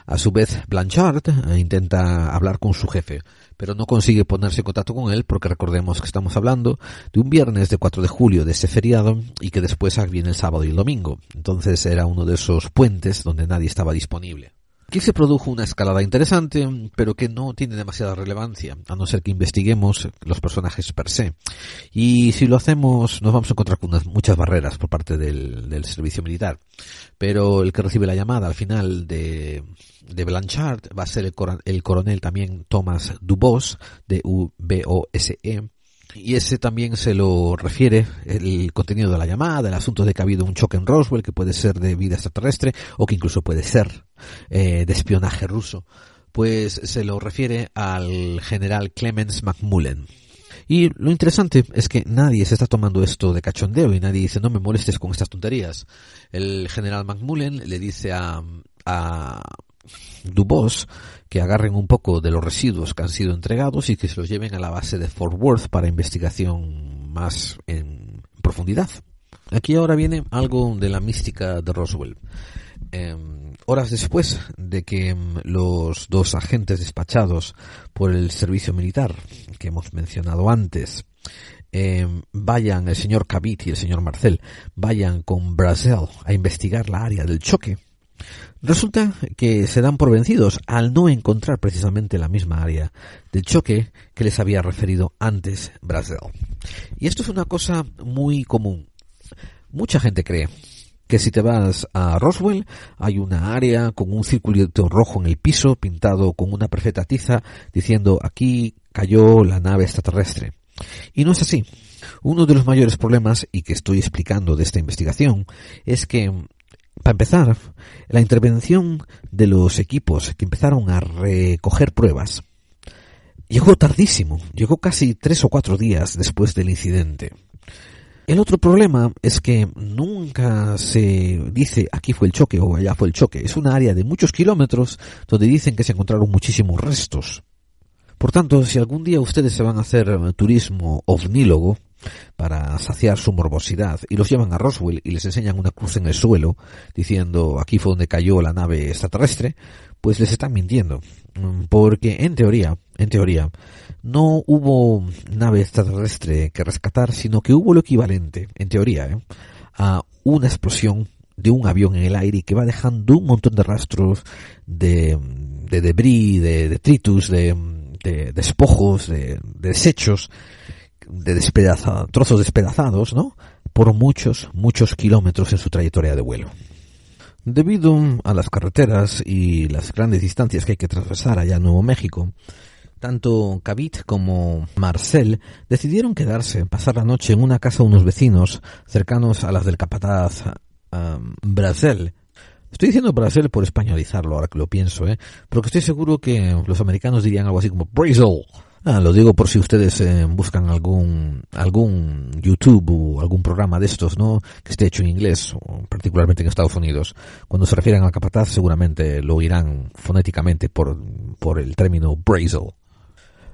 A su vez, Blanchard eh, intenta hablar con su jefe, pero no consigue ponerse en contacto con él porque recordemos que estamos hablando de un viernes de 4 de julio de ese feriado y que después viene el sábado y el domingo. Entonces era uno de esos puentes donde nadie estaba disponible. Aquí se produjo una escalada interesante, pero que no tiene demasiada relevancia, a no ser que investiguemos los personajes per se. Y si lo hacemos, nos vamos a encontrar con muchas barreras por parte del, servicio militar. Pero el que recibe la llamada al final de, Blanchard va a ser el, el coronel también Thomas Dubos, de U-B-O-S-E, y ese también se lo refiere el contenido de la llamada, el asunto de que ha habido un choque en Roswell que puede ser de vida extraterrestre o que incluso puede ser eh, de espionaje ruso, pues se lo refiere al general Clemens McMullen. Y lo interesante es que nadie se está tomando esto de cachondeo y nadie dice no me molestes con estas tonterías. El general McMullen le dice a, a Dubos que agarren un poco de los residuos que han sido entregados y que se los lleven a la base de Fort Worth para investigación más en profundidad. Aquí ahora viene algo de la mística de Roswell. Em, horas después de que em, los dos agentes despachados por el servicio militar que hemos mencionado antes em, vayan, el señor Cavit y el señor Marcel, vayan con Brasil a investigar la área del choque, Resulta que se dan por vencidos al no encontrar precisamente la misma área del choque que les había referido antes Brasil. Y esto es una cosa muy común. Mucha gente cree que si te vas a Roswell hay una área con un circulito rojo en el piso pintado con una perfecta tiza diciendo aquí cayó la nave extraterrestre. Y no es así. Uno de los mayores problemas, y que estoy explicando de esta investigación, es que para empezar, la intervención de los equipos que empezaron a recoger pruebas llegó tardísimo, llegó casi tres o cuatro días después del incidente. El otro problema es que nunca se dice aquí fue el choque o allá fue el choque. Es una área de muchos kilómetros donde dicen que se encontraron muchísimos restos. Por tanto, si algún día ustedes se van a hacer turismo ovnílogo, para saciar su morbosidad y los llevan a Roswell y les enseñan una cruz en el suelo diciendo aquí fue donde cayó la nave extraterrestre, pues les están mintiendo. Mm, porque en teoría, en teoría, no hubo nave extraterrestre que rescatar, sino que hubo lo equivalente, en teoría, ¿eh? a una explosión de un avión en el aire que va dejando un montón de rastros de, de debris, de detritus, de, de despojos, de, de desechos de trozos despedazados, ¿no? Por muchos, muchos kilómetros en su trayectoria de vuelo. Debido a las carreteras y las grandes distancias que hay que atravesar allá en Nuevo México, tanto Cavit como Marcel decidieron quedarse, pasar la noche en una casa de unos vecinos cercanos a las del capataz um. Estoy diciendo Brasil por españolizarlo ahora que lo pienso, ¿eh? porque estoy seguro que los americanos dirían algo así como Brazil Ah, lo digo por si ustedes eh, buscan algún algún YouTube o algún programa de estos, ¿no? Que esté hecho en inglés, particularmente en Estados Unidos. Cuando se refieren al capataz, seguramente lo oirán fonéticamente por, por el término Brazel.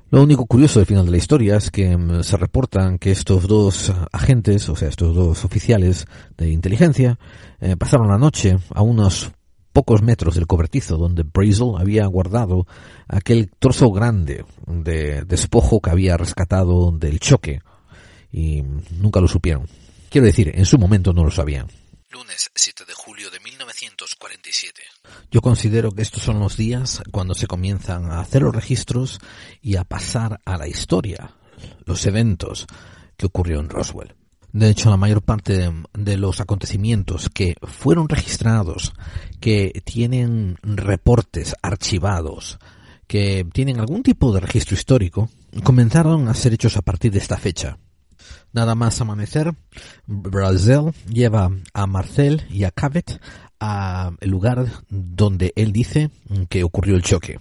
Lo único curioso del final de la historia es que mm, se reportan que estos dos agentes, o sea, estos dos oficiales de inteligencia, eh, pasaron la noche a unos pocos metros del cobertizo donde Brazel había guardado aquel trozo grande de despojo que había rescatado del choque y nunca lo supieron. Quiero decir, en su momento no lo sabían. Lunes 7 de julio de 1947. Yo considero que estos son los días cuando se comienzan a hacer los registros y a pasar a la historia, los eventos que ocurrió en Roswell. De hecho, la mayor parte de, los acontecimientos que fueron registrados, que tienen reportes archivados, que tienen algún tipo de registro histórico, comenzaron a ser hechos a partir de esta fecha. Nada más amanecer, Brazel lleva a Marcel y a Cavett al lugar donde él dice que ocurrió el choque.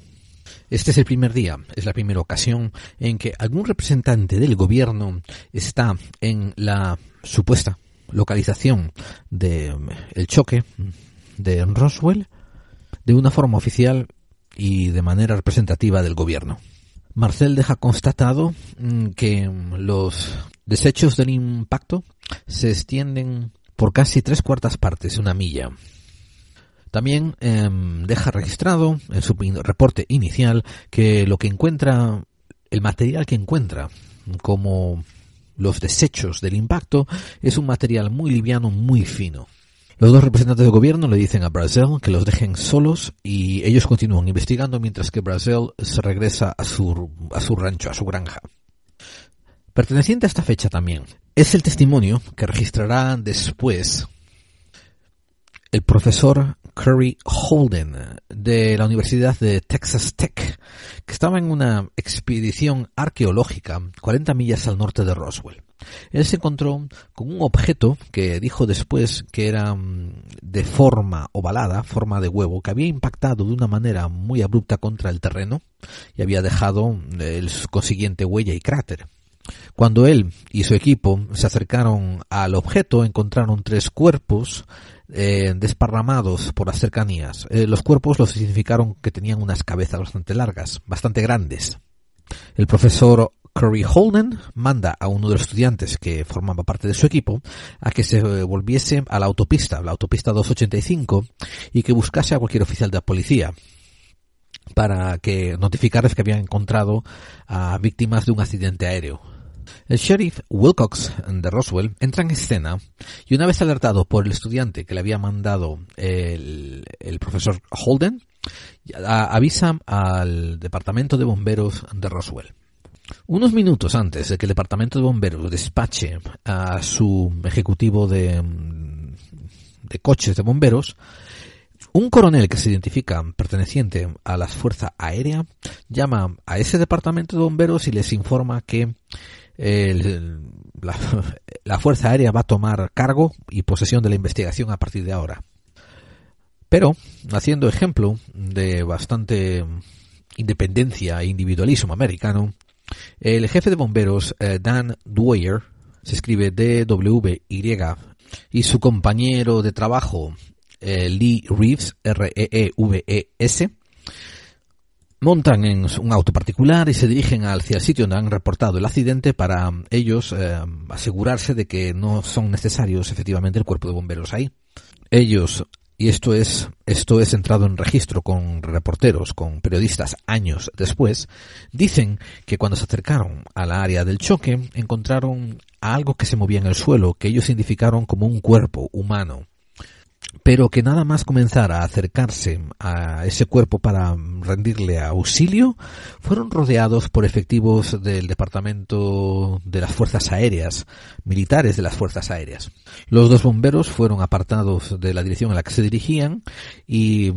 Este es el primer día, es la primera ocasión en que algún representante del gobierno está en la supuesta localización del choque de Roswell de una forma oficial y de manera representativa del gobierno. Marcel deja constatado mm, que los desechos del impacto se extienden por casi tres cuartas partes, una milla. También em, deja registrado en su reporte inicial que lo que encuentra, el material que encuentra, como los desechos del impacto, es un material muy liviano, muy fino. Los dos representantes del gobierno le dicen a Brasil que los dejen solos y ellos continúan investigando mientras que Brasil se regresa a su, a su rancho, a su granja. Perteneciente a esta fecha también, es el testimonio que registrará después el profesor Curry Holden de la Universidad de Texas Tech, que estaba en una expedición arqueológica 40 millas al norte de Roswell. Él se encontró con un objeto que dijo después que era mm, de forma ovalada, forma de huevo, que había impactado de una manera muy abrupta contra el terreno y había dejado mm, el consiguiente huella y cráter. Cuando él y su equipo se acercaron al objeto, encontraron tres cuerpos eh, desparramados por las cercanías. Eh, los cuerpos los significaron que tenían unas cabezas bastante largas, bastante grandes. El profesor Curry Holden manda a uno de los estudiantes que formaba parte de su equipo a que se volviese a la autopista, la autopista 285, y que buscase a cualquier oficial de la policía para que notificarles que habían encontrado a víctimas de un accidente aéreo. El sheriff Wilcox de Roswell entra en escena y una vez alertado por el estudiante que le había mandado el, profesor Holden, avisa al departamento de bomberos de Roswell. Unos minutos antes de que el departamento de bomberos despache a su ejecutivo de, de coches de bomberos, un coronel que se identifica perteneciente a la Fuerza Aérea llama a ese departamento de bomberos y les informa que la, Fuerza Aérea va a tomar cargo y posesión de la investigación a partir de ahora. Pero, haciendo ejemplo de bastante independencia e individualismo americano, el jefe de bomberos eh, Dan Dwyer, se escribe D-W-Y, y su compañero de trabajo eh, Lee Reeves, R-E-E-V-E-S, montan en un auto particular y se dirigen hacia el sitio donde han reportado el accidente para ellos eh, asegurarse de que no son necesarios efectivamente el cuerpo de bomberos ahí. Ellos y esto es esto es entrado en registro con reporteros, con periodistas años después, dicen que cuando se acercaron a la área del choque encontraron algo que se movía en el suelo, que ellos identificaron como un cuerpo humano pero que nada más comenzar a acercarse a ese cuerpo para rendirle auxilio, fueron rodeados por efectivos del Departamento de las Fuerzas Aéreas, militares de las Fuerzas Aéreas. Los dos bomberos fueron apartados de la dirección a la que se dirigían y,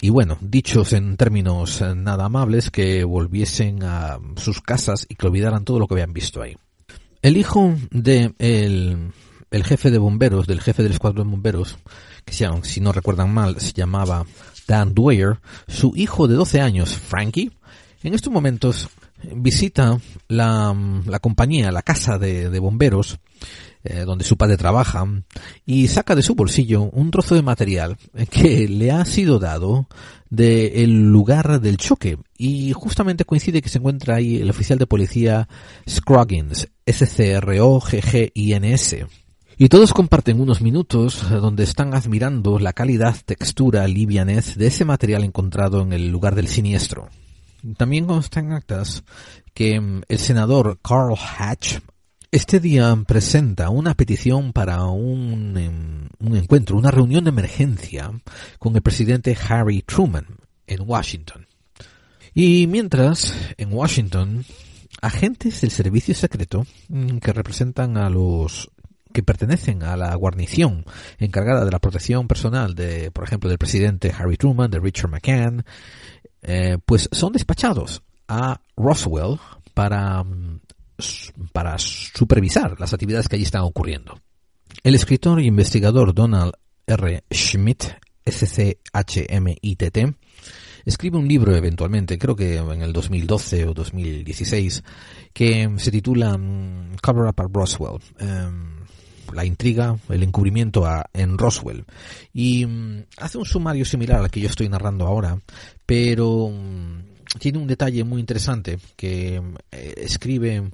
y bueno, dichos en términos nada amables, que volviesen a sus casas y que olvidaran todo lo que habían visto ahí. El hijo de el, el jefe de bomberos, del jefe del escuadrón de bomberos, que si no recuerdan mal se llamaba Dan Dwyer, su hijo de 12 años, Frankie, en estos momentos visita la, la compañía, la casa de, bomberos, eh, donde su padre trabaja, y saca de su bolsillo un trozo de material que le ha sido dado del lugar del choque. Y justamente coincide que se encuentra ahí el oficial de policía Scroggins, S-C-R-O-G-G-I-N-S. Y todos comparten unos minutos eh, donde están admirando la calidad, textura, livianez de ese material encontrado en el lugar del siniestro. También constan actas que mm, el senador Carl Hatch este día presenta una petición para un, em, un encuentro, una reunión de emergencia con el presidente Harry Truman en Washington. Y mientras, en Washington, agentes del servicio secreto mm, que representan a los que pertenecen a la guarnición encargada de la protección personal de, por ejemplo, del presidente Harry Truman, de Richard McCann, eh, pues son despachados a Roswell para mm, para supervisar las actividades que allí están ocurriendo. El escritor e investigador Donald R. Schmidt, S-C-H-M-I-T-T, escribe un libro eventualmente, creo que en el 2012 o 2016, que se titula mm, Cover Up at Roswell. Em, la intriga, el encubrimiento en Roswell. Y mm, hace un sumario similar al que yo estoy narrando ahora, pero mm, tiene un detalle muy interesante que eh, escribe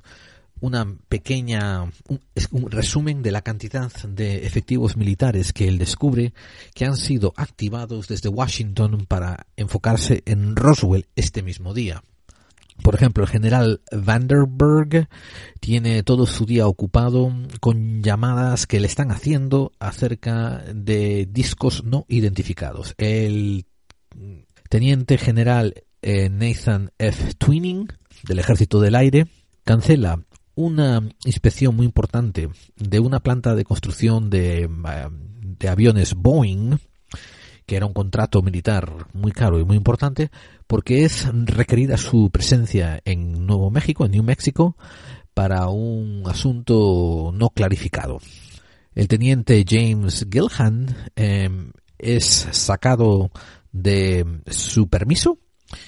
una pequeña un, resumen de la cantidad de efectivos militares que él descubre que han sido activados desde Washington para enfocarse en Roswell este mismo día. Por ejemplo, el general Vanderberg tiene todo su día ocupado con llamadas que le están haciendo acerca de discos no identificados. El teniente general eh, Nathan F. Twinning del Ejército del Aire cancela una inspección muy importante de una planta de construcción de, eh, de aviones Boeing que era un contrato militar muy caro y muy importante, porque es requerida su presencia en Nuevo México, en New México, para un asunto no clarificado. El teniente James Gilhan em, es sacado de su permiso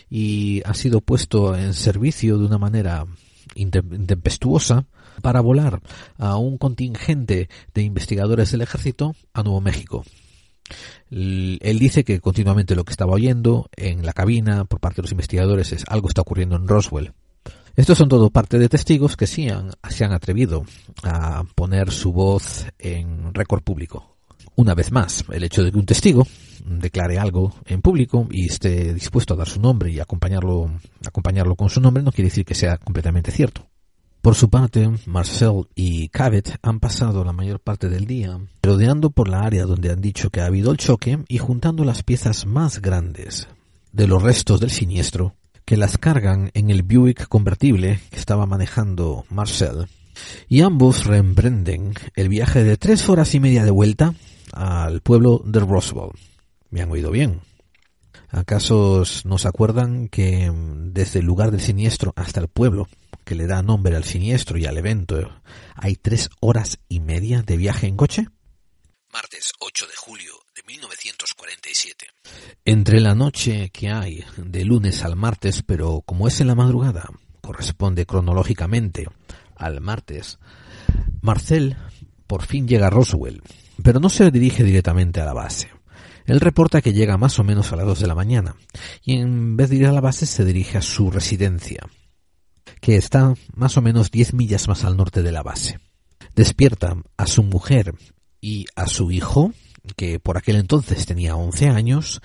y ha sido puesto en servicio de una manera intempestuosa para volar a un contingente de investigadores del ejército a Nuevo México. Él dice que continuamente lo que estaba oyendo en la cabina por parte de los investigadores es algo está ocurriendo en Roswell. Estos son todo parte de testigos que sí se han atrevido a poner su voz en récord público. Una vez más, el hecho de que un testigo declare algo en público y esté dispuesto a dar su nombre y acompañarlo, acompañarlo con su nombre no quiere decir que sea completamente cierto. Por su parte, Marcel y Cabot han pasado la mayor parte del día rodeando por la área donde han dicho que ha habido el choque y juntando las piezas más grandes de los restos del siniestro que las cargan en el Buick convertible que estaba manejando Marcel. Y ambos reemprenden el viaje de tres horas y media de vuelta al pueblo de Roswell. Me han oído bien. ¿Acaso nos acuerdan que desde el lugar del siniestro hasta el pueblo que le da nombre al siniestro y al evento, hay tres horas y media de viaje en coche? Martes 8 de julio de 1947. Entre la noche que hay de lunes al martes, pero como es en la madrugada, corresponde cronológicamente al martes, Marcel por fin llega a Roswell, pero no se dirige directamente a la base. Él reporta que llega más o menos a las dos de la mañana y en vez de ir a la base se dirige a su residencia, que está más o menos 10 millas más al norte de la base. Despierta a su mujer y a su hijo, que por aquel entonces tenía 11 años,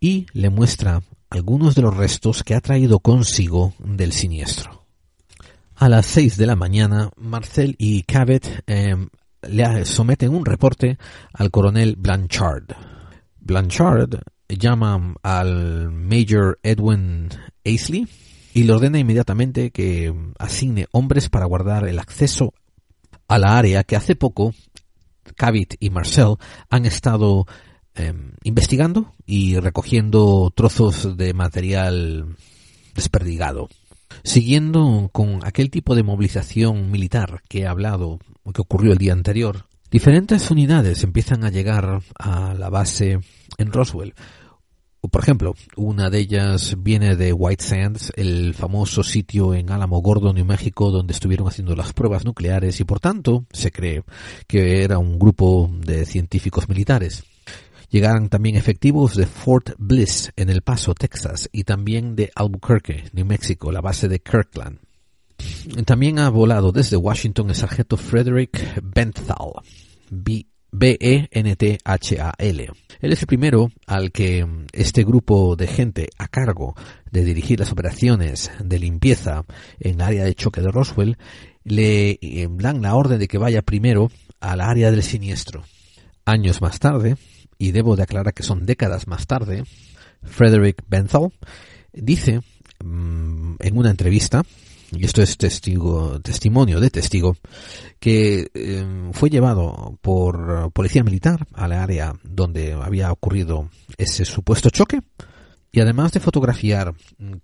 y le muestra algunos de los restos que ha traído consigo del siniestro. A las 6 de la mañana, Marcel y Cabot em, le someten un reporte al coronel Blanchard. Blanchard llama al Major Edwin Aisley, y le ordena inmediatamente que asigne hombres para guardar el acceso a la área que hace poco Cavit y Marcel han estado em, investigando y recogiendo trozos de material desperdigado. Siguiendo con aquel tipo de movilización militar que he hablado, que ocurrió el día anterior, diferentes unidades empiezan a llegar a la base en Roswell por ejemplo, una de ellas viene de White Sands, el famoso sitio en Álamo Gordo, New México, donde estuvieron haciendo las pruebas nucleares y por tanto se cree que era un grupo de científicos militares. Llegaron también efectivos de Fort Bliss en El Paso, Texas, y también de Albuquerque, New México, la base de Kirkland. También ha volado desde Washington el sargento Frederick Benthal, B-E-N-T-H-A-L. Él es el primero al que este grupo de gente a cargo de dirigir las operaciones de limpieza en el área de choque de Roswell le eh, dan la orden de que vaya primero al área del siniestro. Años más tarde, y debo de aclarar que son décadas más tarde, Frederick Benthal dice mm, en una entrevista y esto es testigo, testimonio de testigo, que em, fue llevado por policía militar al área donde había ocurrido ese supuesto choque. Y además de fotografiar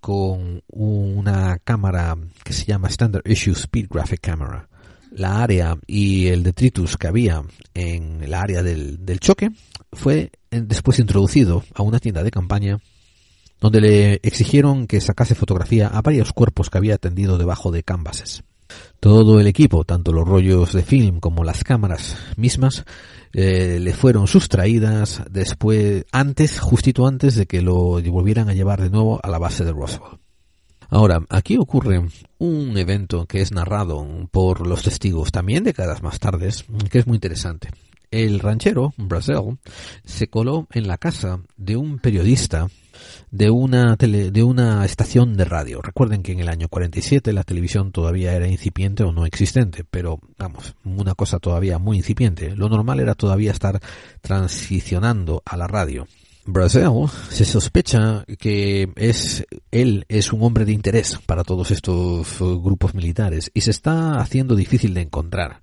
con una cámara que se llama Standard Issue Speed Graphic Camera, la área y el detritus que había en el área del choque, fue después introducido a una tienda de campaña donde le exigieron que sacase fotografía a varios cuerpos que había tendido debajo de canvases. Todo el equipo, tanto los rollos de film como las cámaras mismas, eh, le fueron sustraídas después, antes, justito antes de que lo volvieran a llevar de nuevo a la base de Roswell. Ahora, aquí ocurre un evento que es narrado por los testigos también décadas más tardes, que es muy interesante. El ranchero, Brazel, se coló en la casa de un periodista de una, de una estación de radio. Recuerden que en el año 47 la televisión todavía era incipiente o no existente, pero vamos, una cosa todavía muy incipiente. Lo normal era todavía estar transicionando a la radio. Brasil se sospecha que es él es un hombre de interés para todos estos grupos militares y se está haciendo difícil de encontrar.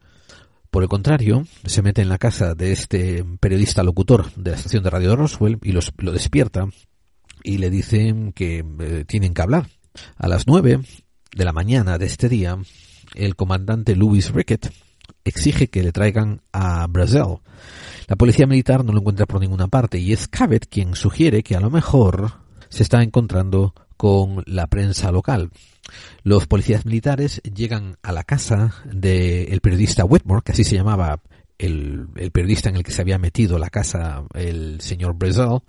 Por el contrario, se mete en la casa de este periodista locutor de la estación de radio de Roswell y los, lo despierta y le dicen que eh, tienen que hablar. A las nueve de la mañana de este día, el comandante Louis Rickett exige que le traigan a Brasil. La policía militar no lo encuentra por ninguna parte y es Cabot quien sugiere que a lo mejor se está encontrando con la prensa local. Los policías militares llegan a la casa del periodista Whitmore, que así se llamaba el, periodista en el que se había metido la casa el señor Brazil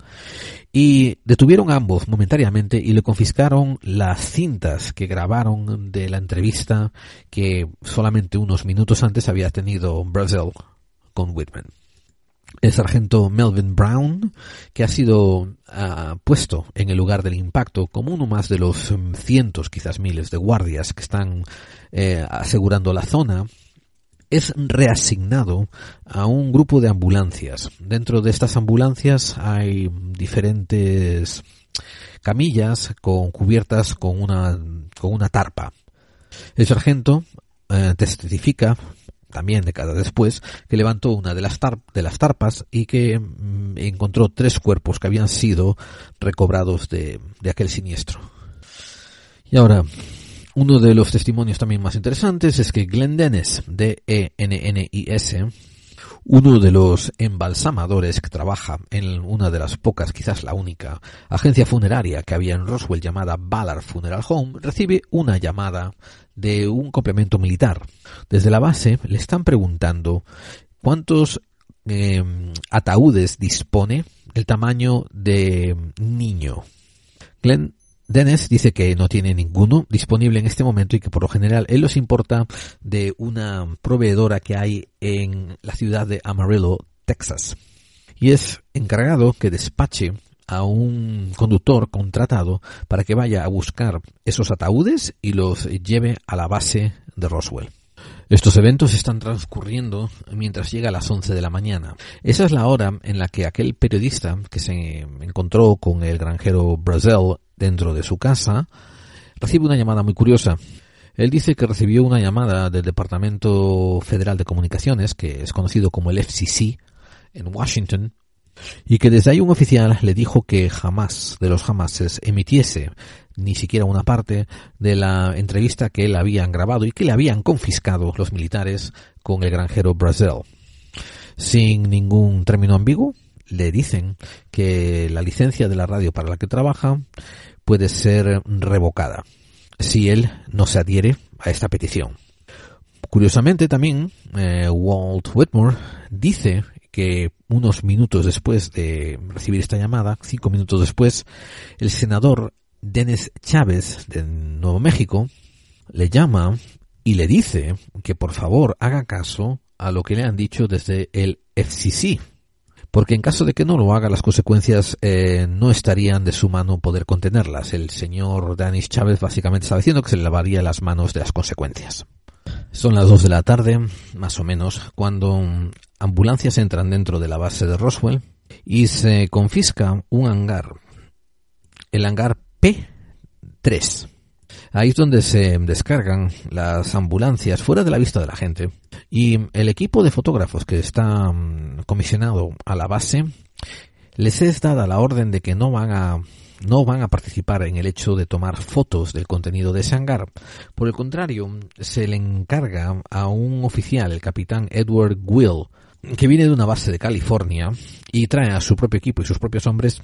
y detuvieron a ambos momentáneamente y le confiscaron las cintas que grabaron de la entrevista que solamente unos minutos antes había tenido Brazil con Whitman. El sargento Melvin Brown, que ha sido ah, puesto en el lugar del impacto como uno más de los cientos, quizás miles de guardias que están eh, asegurando la zona, es reasignado a un grupo de ambulancias. Dentro de estas ambulancias hay diferentes camillas con cubiertas con una con una tarpa. El sargento eh, testifica también décadas después que levantó una de las, de las tarpas y que mm, encontró tres cuerpos que habían sido recobrados de, de aquel siniestro. Y ahora, uno de los testimonios también más interesantes es que Glenn Dennis, D-E-N-N-I-S, uno de los embalsamadores que trabaja en una de las pocas, quizás la única, agencia funeraria que había en Roswell llamada Ballard Funeral Home, recibe una llamada de un complemento militar. Desde la base le están preguntando cuántos em, ataúdes dispone el tamaño de niño. Glenn Dennis dice que no tiene ninguno disponible en este momento y que por lo general él los importa de una proveedora que hay en la ciudad de Amarillo, Texas. Y es encargado que despache a un conductor contratado para que vaya a buscar esos ataúdes y los lleve a la base de Roswell. Estos eventos están transcurriendo mientras llega a las 11 de la mañana. Esa es la hora en la que aquel periodista que se encontró con el granjero Brazel dentro de su casa, recibe una llamada muy curiosa. Él dice que recibió una llamada del Departamento Federal de Comunicaciones, que es conocido como el FCC, en Washington, y que desde ahí un oficial le dijo que jamás de los jamases emitiese ni siquiera una parte de la entrevista que él habían grabado y que le habían confiscado los militares con el granjero Brazel. Sin ningún término ambiguo, le dicen que la licencia de la radio para la que trabaja puede ser revocada si él no se adhiere a esta petición. Curiosamente también, eh, Walt Whitmore dice que unos minutos después de recibir esta llamada, cinco minutos después, el senador Dennis Chávez de Nuevo México le llama y le dice que por favor haga caso a lo que le han dicho desde el FCC, porque en caso de que no lo haga, las consecuencias eh, no estarían de su mano poder contenerlas. El señor Danis Chávez básicamente está diciendo que se le lavaría las manos de las consecuencias. Son las dos de la tarde, más o menos, cuando ambulancias entran dentro de la base de Roswell y se confisca un hangar, el hangar P3. Ahí es donde se descargan las ambulancias fuera de la vista de la gente y el equipo de fotógrafos que está mm, comisionado a la base les es dada la orden de que no van a no van a participar en el hecho de tomar fotos del contenido de ese hangar. Por el contrario, se le encarga a un oficial, el capitán Edward Will, que viene de una base de California y trae a su propio equipo y sus propios hombres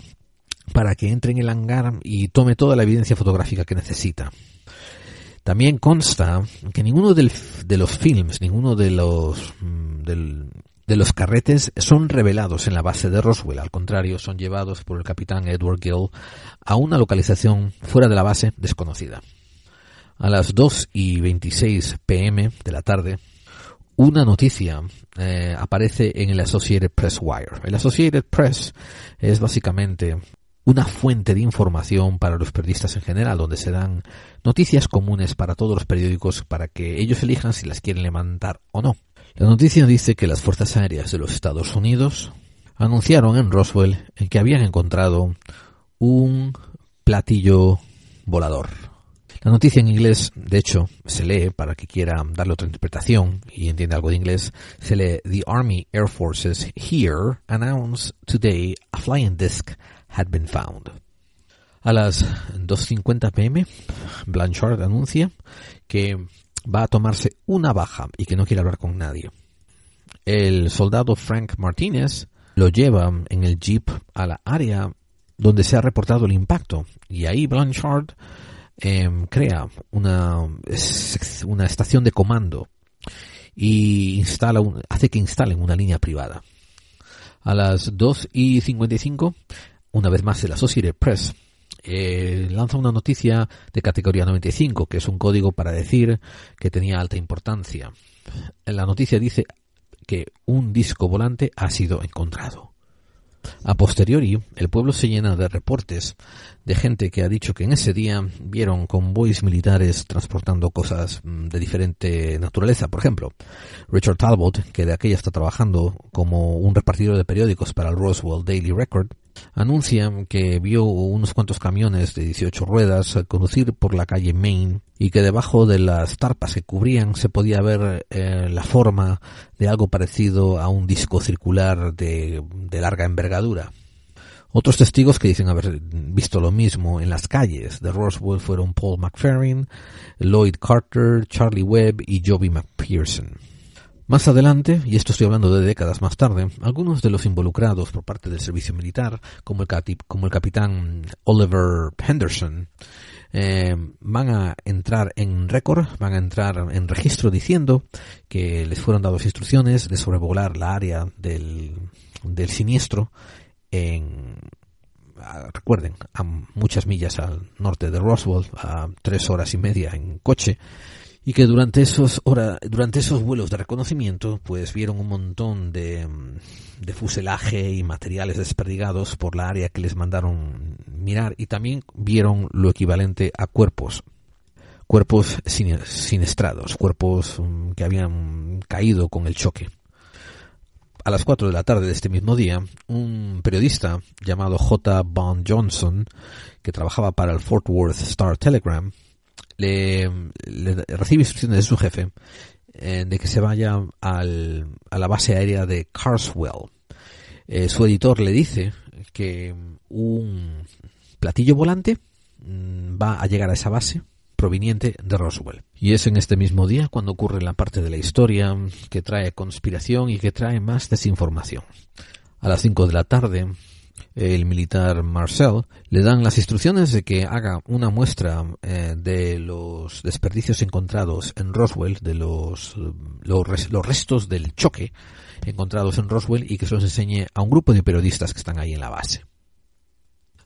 para que entre en el hangar y tome toda la evidencia fotográfica que necesita. También consta que ninguno de los films, ninguno de los, mm, de los carretes son revelados en la base de Roswell. Al contrario, son llevados por el capitán Edward Gill a una localización fuera de la base desconocida. A las 2 y 26 pm de la tarde, una noticia eh, aparece en el Associated Press Wire. El Associated Press es básicamente una fuente de información para los periodistas en general, donde se dan noticias comunes para todos los periódicos para que ellos elijan si las quieren levantar o no. La noticia dice que las Fuerzas Aéreas de los Estados Unidos anunciaron en Roswell que habían encontrado un platillo volador. La noticia en inglés, de hecho, se lee, para que quiera darle otra interpretación y entienda algo de inglés, se lee The Army Air Forces here announce today a flying disc had been found. A las 2.50 pm, Blanchard anuncia que va a tomarse una baja y que no quiere hablar con nadie. El soldado Frank Martínez lo lleva en el jeep a la área donde se ha reportado el impacto y ahí Blanchard em, crea una, estación de comando y instala hace que instalen una línea privada. A las 2 y 55 una vez más el Associated Press eh, lanza una noticia de categoría 95, que es un código para decir que tenía alta importancia. La noticia dice que un disco volante ha sido encontrado. A posteriori, el pueblo se llena de reportes de gente que ha dicho que en ese día vieron convoys militares transportando cosas mm, de diferente naturaleza. Por ejemplo, Richard Talbot, que de aquella está trabajando como un repartidor de periódicos para el Roswell Daily Record, anuncia que vio unos cuantos camiones de 18 ruedas conducir por la calle Main y que debajo de las tarpas que cubrían se podía ver eh, la forma de algo parecido a un disco circular de, de larga envergadura. Otros testigos que dicen haber visto lo mismo en las calles de Roswell fueron Paul McFerrin, Lloyd Carter, Charlie Webb y Joby McPherson. Más adelante, y esto estoy hablando de décadas más tarde, algunos de los involucrados por parte del servicio militar, como el, como el capitán Oliver Henderson, eh, van a entrar en récord, van a entrar en registro diciendo que les fueron dadas instrucciones de sobrevolar la área del, del siniestro en recuerden, a muchas millas al norte de Roswell, a tres horas y media en coche, y que durante esos hora, durante esos vuelos de reconocimiento, pues vieron un montón de, de fuselaje y materiales desperdigados por la área que les mandaron mirar, y también vieron lo equivalente a cuerpos cuerpos siniestrados, cuerpos mm, que habían caído con el choque a las 4 de la tarde de este mismo día, un periodista llamado J. Bond Johnson, que trabajaba para el Fort Worth Star Telegram, le, recibe instrucciones de su jefe eh, de que se vaya al, a la base aérea de Carswell. Eh, su editor le dice que un platillo volante mm, va a llegar a esa base proveniente de Roswell. Y es en este mismo día cuando ocurre la parte de la historia que trae conspiración y que trae más desinformación. A las 5 de la tarde, el militar Marcel le dan las instrucciones de que haga una muestra eh, de los desperdicios encontrados en Roswell, de los, los, los restos del choque encontrados en Roswell y que se los enseñe a un grupo de periodistas que están ahí en la base.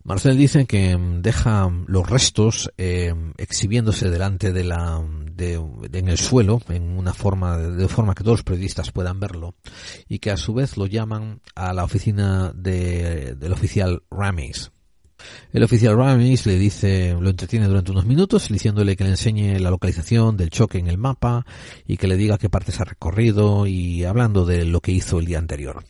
Marcel dice que mm, deja los restos eh, exhibiéndose delante de la de, en el suelo en una forma de forma que todos los periodistas puedan verlo y que a su vez lo llaman a la oficina de, del oficial Ramis. El oficial Ramis le dice, lo entretiene durante unos minutos diciéndole que le enseñe la localización del choque en el mapa y que le diga qué partes ha recorrido y hablando de lo que hizo el día anterior.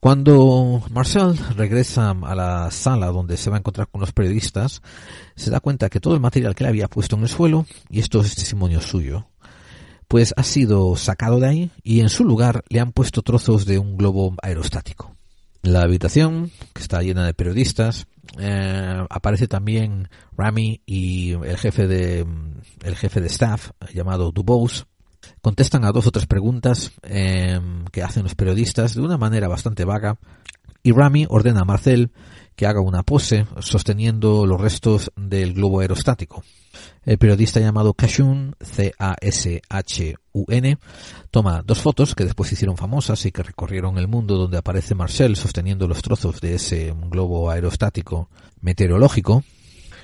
Cuando Marcel regresa a la sala donde se va a encontrar con los periodistas, se da cuenta que todo el material que le había puesto en el suelo, y esto es testimonio suyo, pues ha sido sacado de ahí y en su lugar le han puesto trozos de un globo aerostático. La habitación, que está llena de periodistas, eh, aparece también Rami y el jefe de el jefe de staff llamado Dubose contestan a dos o tres preguntas eh, que hacen los periodistas de una manera bastante vaga y Rami ordena a Marcel que haga una pose sosteniendo los restos del globo aerostático. El periodista llamado Cashun, C-A-S-H-U-N, toma dos fotos que después hicieron famosas y que recorrieron el mundo donde aparece Marcel sosteniendo los trozos de ese globo aerostático meteorológico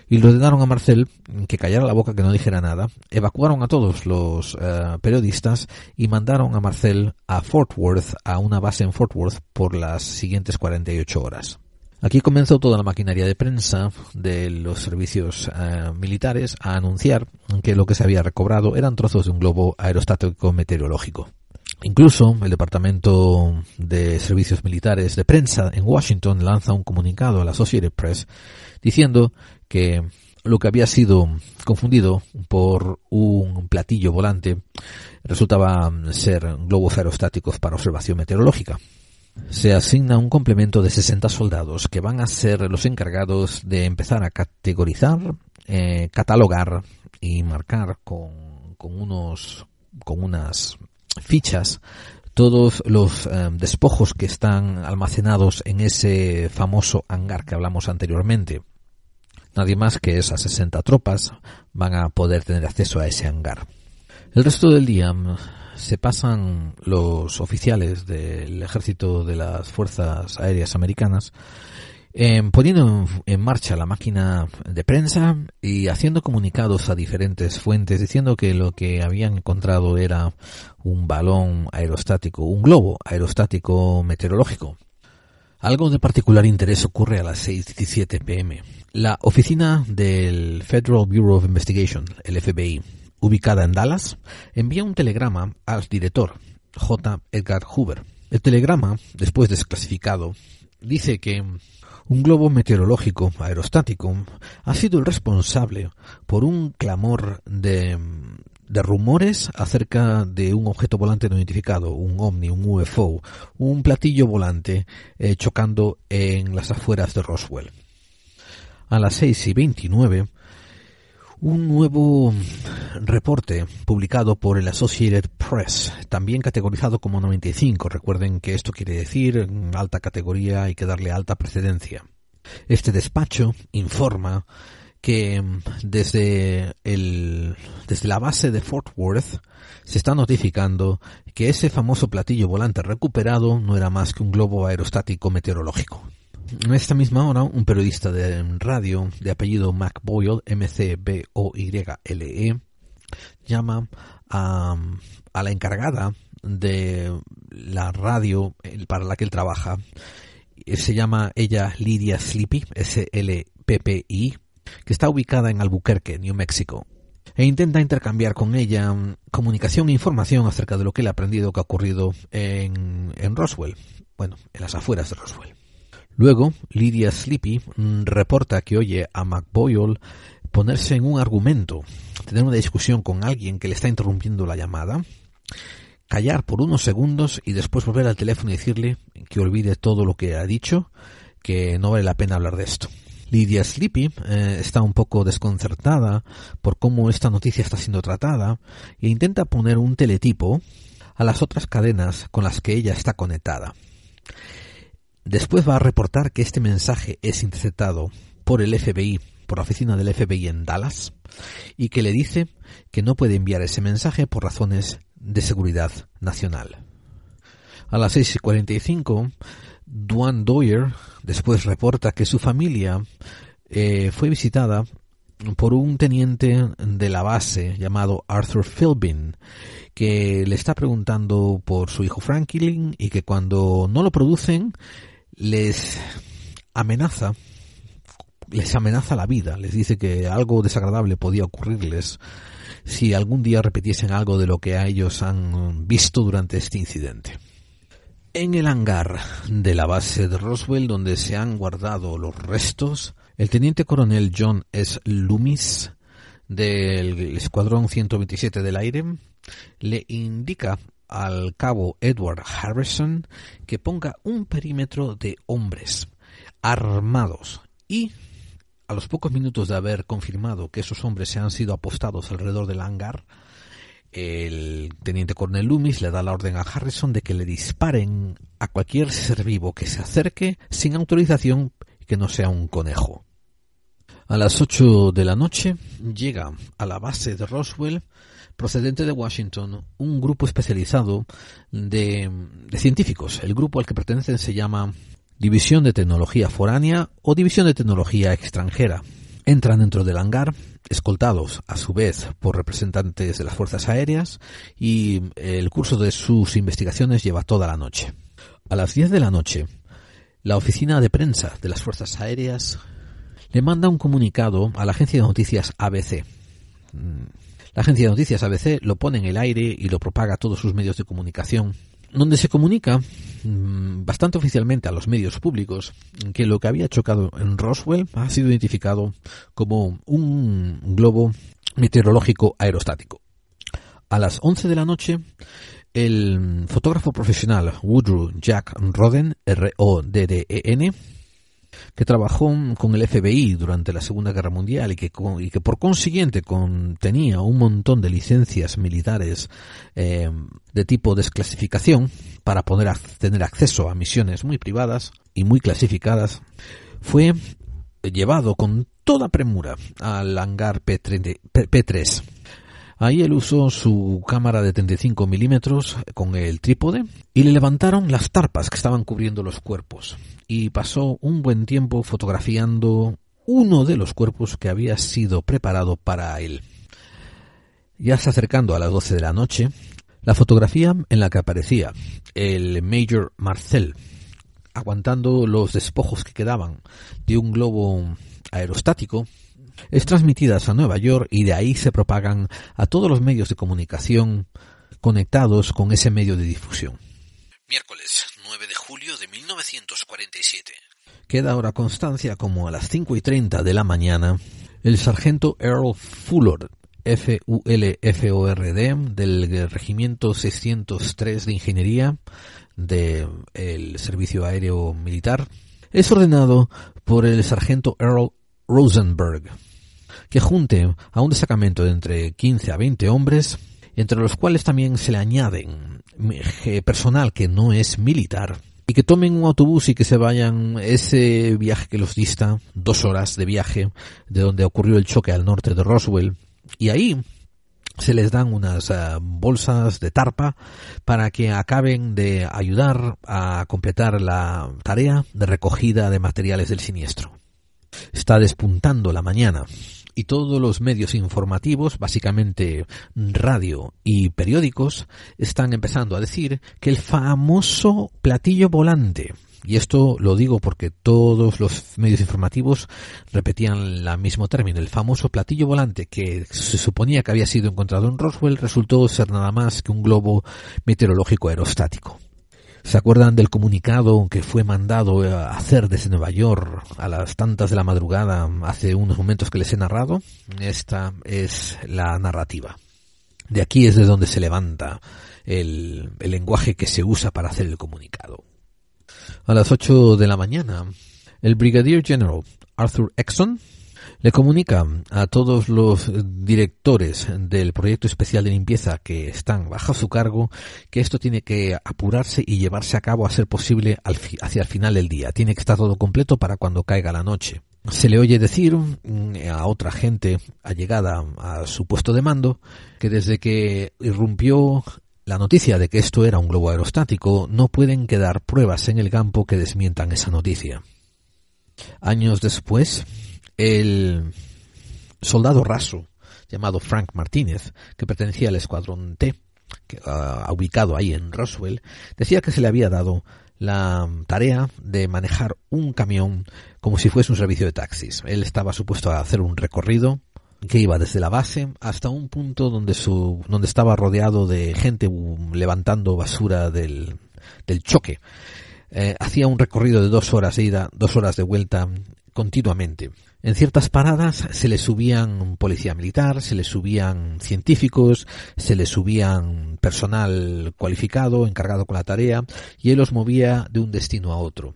y le ordenaron a Marcel que callara la boca, que no dijera nada. Evacuaron a todos los eh, periodistas y mandaron a Marcel a Fort Worth, a una base en Fort Worth, por las siguientes 48 horas. Aquí comenzó toda la maquinaria de prensa de los servicios eh, militares a anunciar que lo que se había recobrado eran trozos de un globo aerostático meteorológico. Incluso el Departamento de Servicios Militares de Prensa en Washington lanza un comunicado a la Associated Press diciendo que lo que había sido confundido por un platillo volante resultaba ser globos aerostáticos para observación meteorológica. Se asigna un complemento de 60 soldados que van a ser los encargados de empezar a categorizar, eh, catalogar y marcar con, con, unos, con unas fichas todos los eh, despojos que están almacenados en ese famoso hangar que hablamos anteriormente. Nadie más que esas 60 tropas van a poder tener acceso a ese hangar. El resto del día se pasan los oficiales del ejército de las fuerzas aéreas americanas eh, poniendo en, marcha la máquina de prensa y haciendo comunicados a diferentes fuentes diciendo que lo que habían encontrado era un balón aerostático, un globo aerostático meteorológico. Algo de particular interés ocurre a las 6.17 pm. La oficina del Federal Bureau of Investigation, el FBI, ubicada en Dallas, envía un telegrama al director, J. Edgar Hoover. El telegrama, después desclasificado, dice que un globo meteorológico aerostático ha sido el responsable por un clamor de, de rumores acerca de un objeto volante no identificado, un ovni, un UFO, un platillo volante eh, chocando en las afueras de Roswell. A las seis y veintinueve, un nuevo reporte publicado por el Associated Press, también categorizado como 95. Recuerden que esto quiere decir alta categoría, hay que darle alta precedencia. Este despacho informa que desde, el, desde la base de Fort Worth se está notificando que ese famoso platillo volante recuperado no era más que un globo aerostático meteorológico. En esta misma hora, un periodista de radio de apellido Mac Boyle, M-C-B-O-Y-L-E, llama a, a la encargada de la radio para la que él trabaja. Se llama ella Lydia Sleepy, S-L-P-P-I, que está ubicada en Albuquerque, New Mexico. E intenta intercambiar con ella comunicación e información acerca de lo que él ha aprendido que ha ocurrido en, en Roswell. Bueno, en las afueras de Roswell. Luego, Lydia Sleepy mm, reporta que oye a McBoyle ponerse en un argumento, tener una discusión con alguien que le está interrumpiendo la llamada, callar por unos segundos y después volver al teléfono y decirle que olvide todo lo que ha dicho, que no vale la pena hablar de esto. Lydia Sleepy eh, está un poco desconcertada por cómo esta noticia está siendo tratada e intenta poner un teletipo a las otras cadenas con las que ella está conectada. Después va a reportar que este mensaje es interceptado por el FBI, por la oficina del FBI en Dallas, y que le dice que no puede enviar ese mensaje por razones de seguridad nacional. A las 6.45, Duane Doyer después reporta que su familia eh, fue visitada por un teniente de la base llamado Arthur Philbin, que le está preguntando por su hijo Franklin y que cuando no lo producen les amenaza, les amenaza la vida, les dice que algo desagradable podía ocurrirles si algún día repitiesen algo de lo que a ellos han visto durante este incidente. En el hangar de la base de Roswell, donde se han guardado los restos, el teniente coronel John S. Loomis del Escuadrón 127 del Aire le indica al cabo Edward Harrison que ponga un perímetro de hombres armados y a los pocos minutos de haber confirmado que esos hombres se han sido apostados alrededor del hangar, el teniente coronel Loomis le da la orden a Harrison de que le disparen a cualquier ser vivo que se acerque sin autorización que no sea un conejo. A las 8 de la noche llega a la base de Roswell, procedente de Washington, un grupo especializado de, científicos. El grupo al que pertenecen se llama División de Tecnología Foránea o División de Tecnología Extranjera. Entran dentro del hangar, escoltados a su vez por representantes de las fuerzas aéreas, y el curso de sus investigaciones lleva toda la noche. A las 10 de la noche, la oficina de prensa de las fuerzas aéreas le manda un comunicado a la agencia de noticias ABC. La agencia de noticias ABC lo pone en el aire y lo propaga a todos sus medios de comunicación donde se comunica mm, bastante oficialmente a los medios públicos que lo que había chocado en Roswell ha sido identificado como un globo meteorológico aerostático. A las 11 de la noche, el fotógrafo profesional Woodrow Jack Roden, R-O-D-D-E-N, que trabajó con el FBI durante la Segunda Guerra Mundial y que, por consiguiente contenía un montón de licencias militares eh, de tipo desclasificación para poder tener acceso a misiones muy privadas y muy clasificadas, fue llevado con toda premura al hangar P3 Ahí él usó su cámara de 35 milímetros con el trípode y le levantaron las tarpas que estaban cubriendo los cuerpos y pasó un buen tiempo fotografiando uno de los cuerpos que había sido preparado para él. Ya se acercando a las 12 de la noche, la fotografía en la que aparecía el Major Marcel aguantando los despojos que quedaban de un globo aerostático es transmitida a Nueva York y de ahí se propagan a todos los medios de comunicación conectados con ese medio de difusión. Miércoles 9 de julio de 1947. Queda ahora constancia como a las 5 y 30 de la mañana, el sargento Earl Fuller, F-U-L-F-O-R-D, del Regimiento 603 de Ingeniería del Servicio Aéreo Militar, es ordenado por el sargento Earl Rosenberg que junte a un destacamento de entre 15 a 20 hombres, entre los cuales también se le añaden personal que no es militar, y que tomen un autobús y que se vayan ese viaje que los dista, dos horas de viaje, de donde ocurrió el choque al norte de Roswell, y ahí se les dan unas eh, bolsas de tarpa para que acaben de ayudar a completar la tarea de recogida de materiales del siniestro. Está despuntando la mañana y todos los medios informativos, básicamente radio y periódicos, están empezando a decir que el famoso platillo volante, y esto lo digo porque todos los medios informativos repetían el mismo término. El famoso platillo volante que se suponía que había sido encontrado en Roswell resultó ser nada más que un globo meteorológico aerostático. ¿Se acuerdan del comunicado que fue mandado a hacer desde Nueva York a las tantas de la madrugada hace unos momentos que les he narrado? Esta es la narrativa. De aquí es de donde se levanta el, el lenguaje que se usa para hacer el comunicado. A las 8 de la mañana, el Brigadier General Arthur Exxon le comunica a todos los directores del proyecto especial de limpieza que están bajo su cargo que esto tiene que apurarse y llevarse a cabo a ser posible hacia el final del día. Tiene que estar todo completo para cuando caiga la noche. Se le oye decir mm, a otra gente allegada a su puesto de mando que desde que irrumpió la noticia de que esto era un globo aerostático no pueden quedar pruebas en el campo que desmientan esa noticia. Años después, el soldado raso llamado Frank Martínez, que pertenecía al escuadrón T, que, uh, ubicado ahí en Roswell, decía que se le había dado la tarea de manejar un camión como si fuese un servicio de taxis. Él estaba supuesto a hacer un recorrido que iba desde la base hasta un punto donde su donde estaba rodeado de gente levantando basura del, del choque. Eh, hacía un recorrido de dos horas de ida, dos horas de vuelta continuamente. En ciertas paradas se le subían policía militar, se le subían científicos, se le subían personal cualificado, encargado con la tarea, y él los movía de un destino a otro.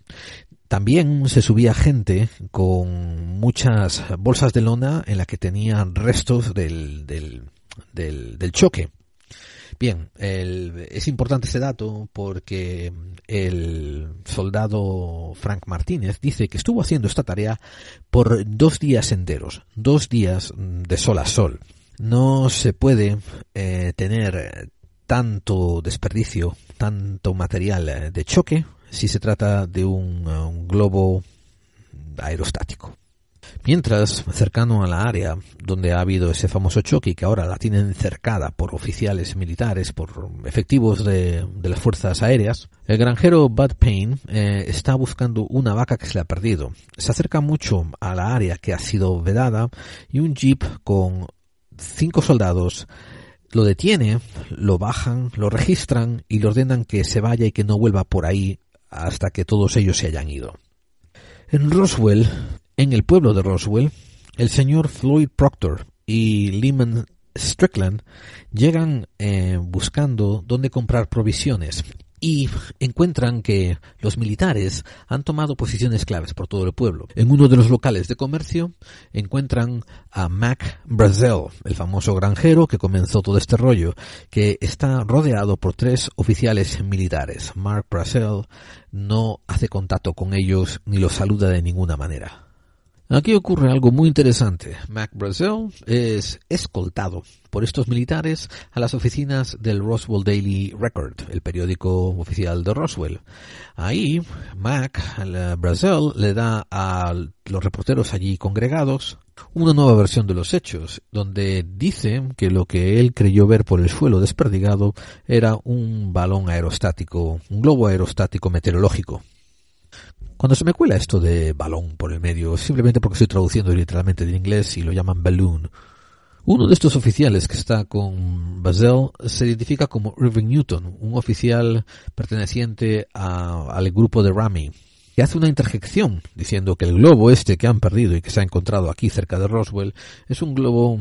También se subía gente con muchas bolsas de lona en la que tenían restos del, del, del, del choque. Bien, es importante ese dato porque el soldado Frank Martínez dice que estuvo haciendo esta tarea por dos días enteros, dos días de sol a sol. No se puede eh, tener tanto desperdicio, tanto material de choque si se trata de un globo aerostático. Mientras, cercano a la área donde ha habido ese famoso choque y que ahora la tienen cercada por oficiales militares, por efectivos de, de las fuerzas aéreas, el granjero Bud Payne eh, está buscando una vaca que se le ha perdido. Se acerca mucho a la área que ha sido vedada y un jeep con cinco soldados lo detiene, lo bajan, lo registran y le ordenan que se vaya y que no vuelva por ahí hasta que todos ellos se hayan ido. En Roswell, en el pueblo de Roswell, el señor Floyd Proctor y Lehman Strickland llegan eh, buscando dónde comprar provisiones y encuentran que los militares han tomado posiciones claves por todo el pueblo. En uno de los locales de comercio encuentran a Mac Brazel, el famoso granjero que comenzó todo este rollo, que está rodeado por tres oficiales militares. Mark Brazel no hace contacto con ellos ni los saluda de ninguna manera. Aquí ocurre algo muy interesante. Mac Brazel es escoltado por estos militares a las oficinas del Roswell Daily Record, el periódico oficial de Roswell. Ahí, Mac Brazel le da a los reporteros allí congregados una nueva versión de los hechos, donde dice que lo que él creyó ver por el suelo desperdigado era un balón aerostático, un globo aerostático meteorológico. Cuando se me cuela esto de balón por el medio, simplemente porque estoy traduciendo literalmente del inglés y lo llaman balloon, uno de estos oficiales que está con Basel se identifica como Irving Newton, un oficial perteneciente a, al grupo de Rami, que hace una interjección diciendo que el globo este que han perdido y que se ha encontrado aquí cerca de Roswell es un globo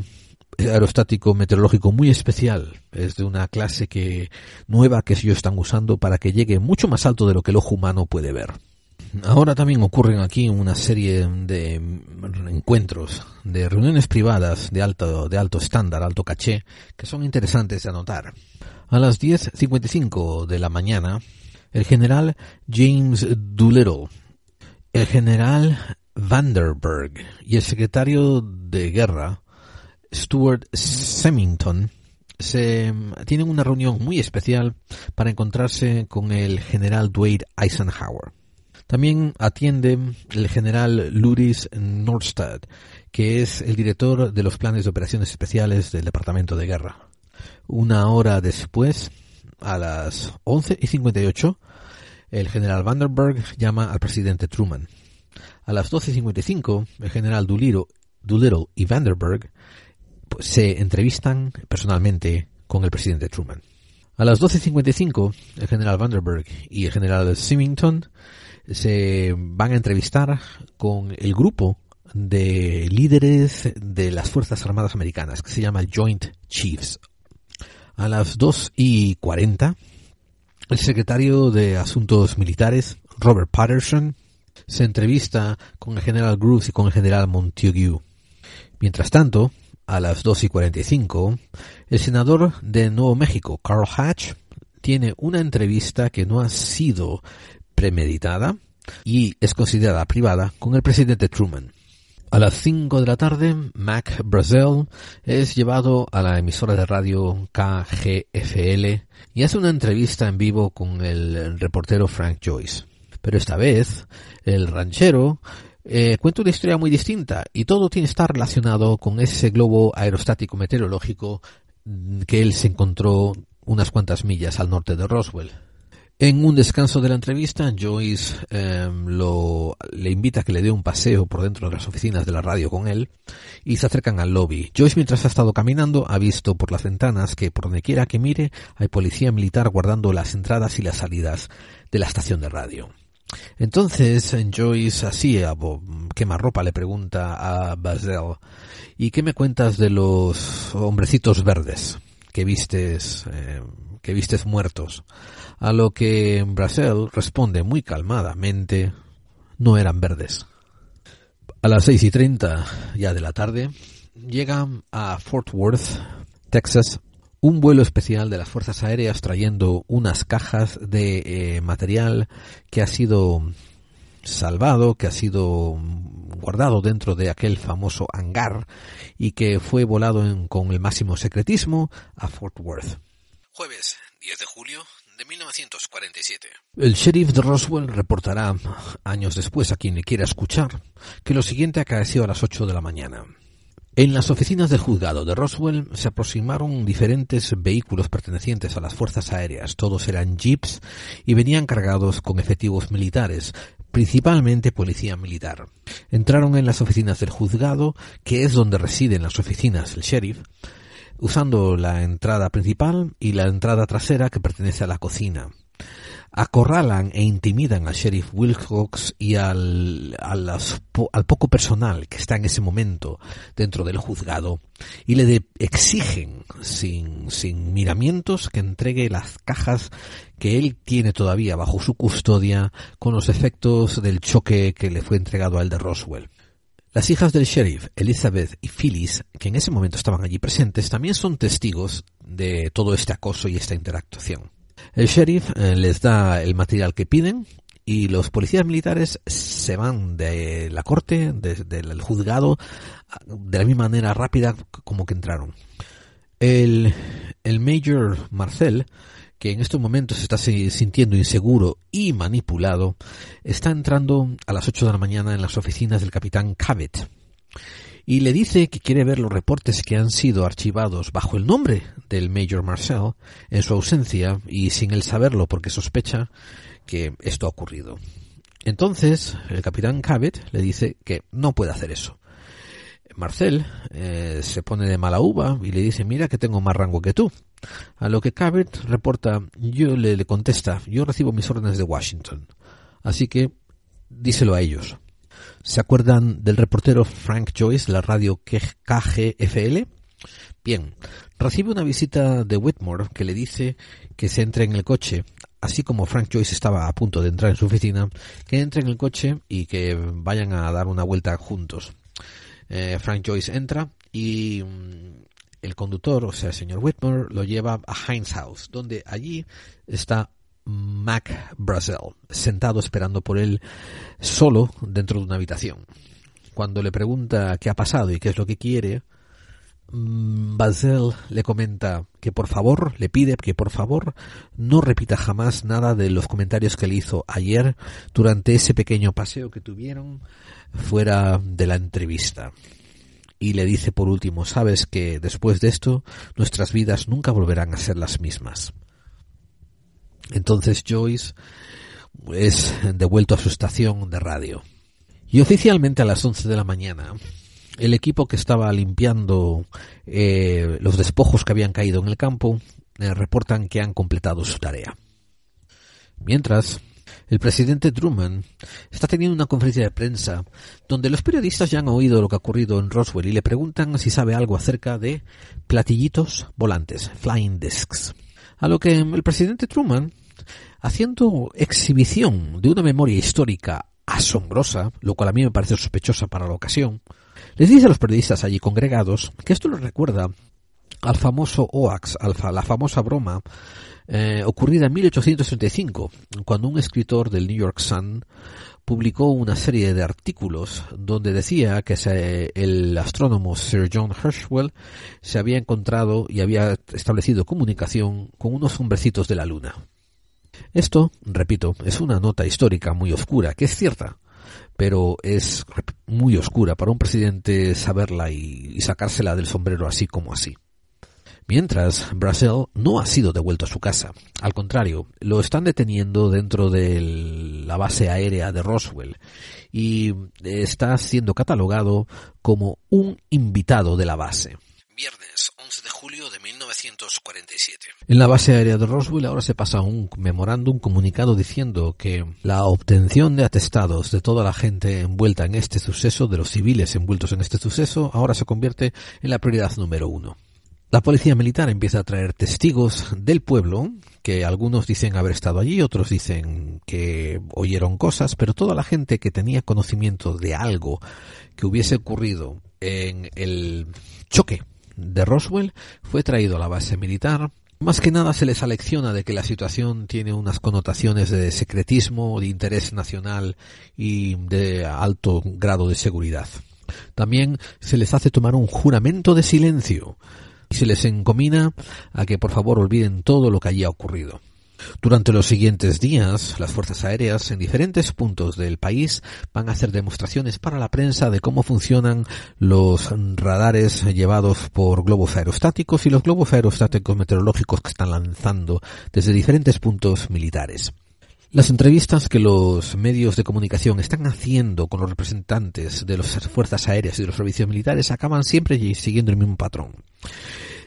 aerostático meteorológico muy especial. Es de una clase que nueva que ellos están usando para que llegue mucho más alto de lo que el ojo humano puede ver. Ahora también ocurren aquí una serie de encuentros, de reuniones privadas de alto, de alto estándar, alto caché, que son interesantes de anotar. A las 10.55 de la mañana, el general James Doolittle, el general Vanderberg y el secretario de guerra Stuart Semington se tienen una reunión muy especial para encontrarse con el general Dwight Eisenhower. También atiende el general Luris Nordstad, que es el director de los planes de operaciones especiales del Departamento de Guerra. Una hora después, a las 11 y 58, el general Vanderberg llama al presidente Truman. A las 12 y 55, el general Doolittle y Vanderberg pues, se entrevistan personalmente con el presidente Truman. A las 12.55, el general Vanderberg y el general Symington se van a entrevistar con el grupo de líderes de las Fuerzas Armadas Americanas, que se llama Joint Chiefs. A las 2 y 40, el secretario de Asuntos Militares, Robert Patterson, se entrevista con el general Groves y con el general Montague. Mientras tanto, a las 2 y 45, el senador de Nuevo México, Carl Hatch, tiene una entrevista que no ha sido premeditada y es considerada privada con el presidente Truman. A las 5 de la tarde, Mac Brazel es llevado a la emisora de radio KGFL y hace una entrevista en vivo con el reportero Frank Joyce. Pero esta vez, el ranchero eh, cuenta una historia muy distinta y todo tiene que estar relacionado con ese globo aerostático meteorológico que él se encontró unas cuantas millas al norte de Roswell. En un descanso de la entrevista, Joyce lo, le invita a que le dé un paseo por dentro de las oficinas de la radio con él y se acercan al lobby. Joyce, mientras ha estado caminando, ha visto por las ventanas que por donde quiera que mire hay policía militar guardando las entradas y las salidas de la estación de radio. Entonces Joyce así a quemarropa le pregunta a Basel ¿y qué me cuentas de los hombrecitos verdes que vistes eh, que vistes muertos? A lo que Basel responde muy calmadamente no eran verdes. A las seis y treinta ya de la tarde llegan a Fort Worth, Texas, un vuelo especial de las Fuerzas Aéreas trayendo unas cajas de eh, material que ha sido salvado, que ha sido guardado dentro de aquel famoso hangar y que fue volado en, con el máximo secretismo a Fort Worth. Jueves 10 de julio de 1947. El sheriff de Roswell reportará años después a quien le quiera escuchar que lo siguiente acaeció a las 8 de la mañana. En las oficinas del juzgado de Roswell se aproximaron diferentes vehículos pertenecientes a las fuerzas aéreas. Todos eran jeeps y venían cargados con efectivos militares, principalmente policía militar. Entraron en las oficinas del juzgado, que es donde residen las oficinas del sheriff, usando la entrada principal y la entrada trasera que pertenece a la cocina. Acorralan e intimidan al sheriff Wilcox y al, al, poco personal que está en ese momento dentro del juzgado y le de, exigen sin, sin miramientos que entregue las cajas que él tiene todavía bajo su custodia con los efectos del choque que le fue entregado al de Roswell. Las hijas del sheriff, Elizabeth y Phyllis, que en ese momento estaban allí presentes, también son testigos de todo este acoso y esta interactuación. El sheriff eh, les da el material que piden y los policías militares se van de la corte, de, del juzgado, de la misma manera rápida como que entraron. El, el Major Marcel, que en estos momentos se está sintiendo inseguro y manipulado, está entrando a las 8 de la mañana en las oficinas del capitán Cabot y le dice que quiere ver los reportes que han sido archivados bajo el nombre del Major Marcel en su ausencia y sin él saberlo porque sospecha que esto ha ocurrido. Entonces el capitán Cabot le dice que no puede hacer eso. Marcel eh, se pone de mala uva y le dice mira que tengo más rango que tú. A lo que Cabot reporta, yo le, le contesta, yo recibo mis órdenes de Washington. Así que díselo a ellos. ¿Se acuerdan del reportero Frank Joyce, la radio KGFL? Bien, recibe una visita de Whitmore que le dice que se entre en el coche, así como Frank Joyce estaba a punto de entrar en su oficina, que entre en el coche y que vayan a dar una vuelta juntos. Eh, Frank Joyce entra y mm, el conductor, o sea, el señor Whitmore, lo lleva a Heinz House, donde allí está Mac Brazel, sentado esperando por él solo dentro de una habitación. Cuando le pregunta qué ha pasado y qué es lo que quiere, mm, Brazel le comenta que por favor, le pide que por favor no repita jamás nada de los comentarios que le hizo ayer durante ese pequeño paseo que tuvieron fuera de la entrevista. Y le dice por último, sabes que después de esto nuestras vidas nunca volverán a ser las mismas. Entonces Joyce es devuelto a su estación de radio. Y oficialmente a las 11 de la mañana, el equipo que estaba limpiando eh, los despojos que habían caído en el campo eh, reportan que han completado su tarea. Mientras, el presidente Truman está teniendo una conferencia de prensa donde los periodistas ya han oído lo que ha ocurrido en Roswell y le preguntan si sabe algo acerca de platillitos volantes, flying discs. A lo que el presidente Truman haciendo exhibición de una memoria histórica asombrosa, lo cual a mí me parece sospechosa para la ocasión, les dice a los periodistas allí congregados que esto les recuerda al famoso OAX, la famosa broma eh, ocurrida en 1835, cuando un escritor del New York Sun publicó una serie de artículos donde decía que el astrónomo Sir John Herschel se había encontrado y había establecido comunicación con unos hombrecitos de la Luna. Esto, repito, es una nota histórica muy oscura, que es cierta, pero es muy oscura para un presidente saberla y, sacársela del sombrero así como así. Mientras, Brasil no ha sido devuelto a su casa. Al contrario, lo están deteniendo dentro de la base aérea de Roswell y está siendo catalogado como un invitado de la base. Viernes 11 de julio de 1947. En la base aérea de Roswell ahora se pasa un memorándum comunicado diciendo que la obtención de atestados de toda la gente envuelta en este suceso, de los civiles envueltos en este suceso, ahora se convierte en la prioridad número uno. La policía militar empieza a traer testigos del pueblo, que algunos dicen haber estado allí, otros dicen que oyeron cosas, pero toda la gente que tenía conocimiento de algo que hubiese ocurrido en el choque de Roswell fue traído a la base militar. Más que nada se les alecciona de que la situación tiene unas connotaciones de secretismo, de interés nacional y de alto grado de seguridad. También se les hace tomar un juramento de silencio y se les encomina a que por favor olviden todo lo que allí ha ocurrido. Durante los siguientes días, las fuerzas aéreas en diferentes puntos del país van a hacer demostraciones para la prensa de cómo funcionan los radares llevados por globos aerostáticos y los globos aerostáticos meteorológicos que están lanzando desde diferentes puntos militares. Las entrevistas que los medios de comunicación están haciendo con los representantes de las fuerzas aéreas y de los servicios militares acaban siempre siguiendo el mismo patrón.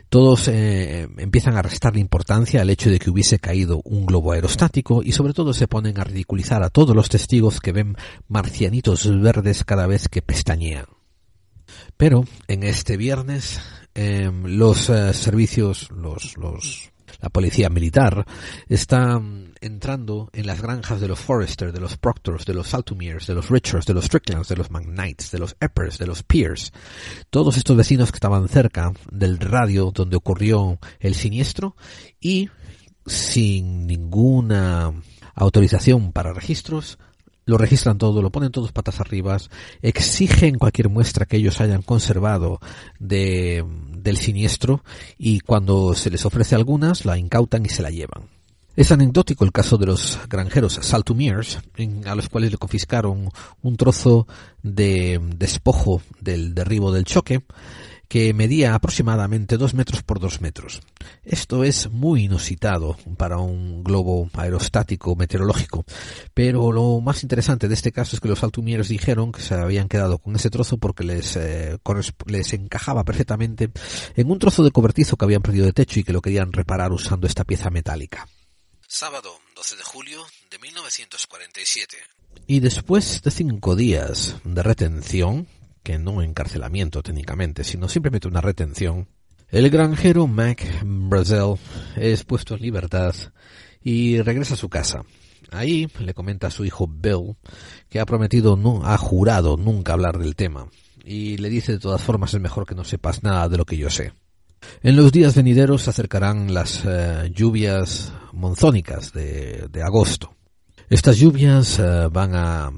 Todos eh, empiezan a restarle importancia al hecho de que hubiese caído un globo aerostático y sobre todo se ponen a ridiculizar a todos los testigos que ven marcianitos verdes cada vez que pestañean. Pero en este viernes em, los eh, servicios, los, los la policía militar, está entrando en las granjas de los Forrester, de los Proctors, de los Saltumiers, de los Richards, de los Stricklands, de los McKnights, de los Eppers, de los Pierce. Todos estos vecinos que estaban cerca del radio donde ocurrió el siniestro y sin ninguna autorización para registros, lo registran todo, lo ponen todos patas arriba, exigen cualquier muestra que ellos hayan conservado de, del siniestro y cuando se les ofrece algunas la incautan y se la llevan. Es anecdótico el caso de los granjeros Saltumiers, a los cuales le confiscaron un trozo de despojo del derribo del choque, que medía aproximadamente dos metros por dos metros. Esto es muy inusitado para un globo aerostático meteorológico, pero lo más interesante de este caso es que los altumieros dijeron que se habían quedado con ese trozo porque les, eh, les encajaba perfectamente en un trozo de cobertizo que habían perdido de techo y que lo querían reparar usando esta pieza metálica. Sábado 12 de julio de 1947. Y después de cinco días de retención, que no encarcelamiento técnicamente, sino simplemente una retención, el granjero Mac Brazel es puesto en libertad y regresa a su casa. Ahí le comenta a su hijo Bill que ha prometido, no, ha jurado nunca hablar del tema y le dice de todas formas es mejor que no sepas nada de lo que yo sé. En los días venideros se acercarán las eh, lluvias monzónicas de, de agosto. Estas lluvias eh, van a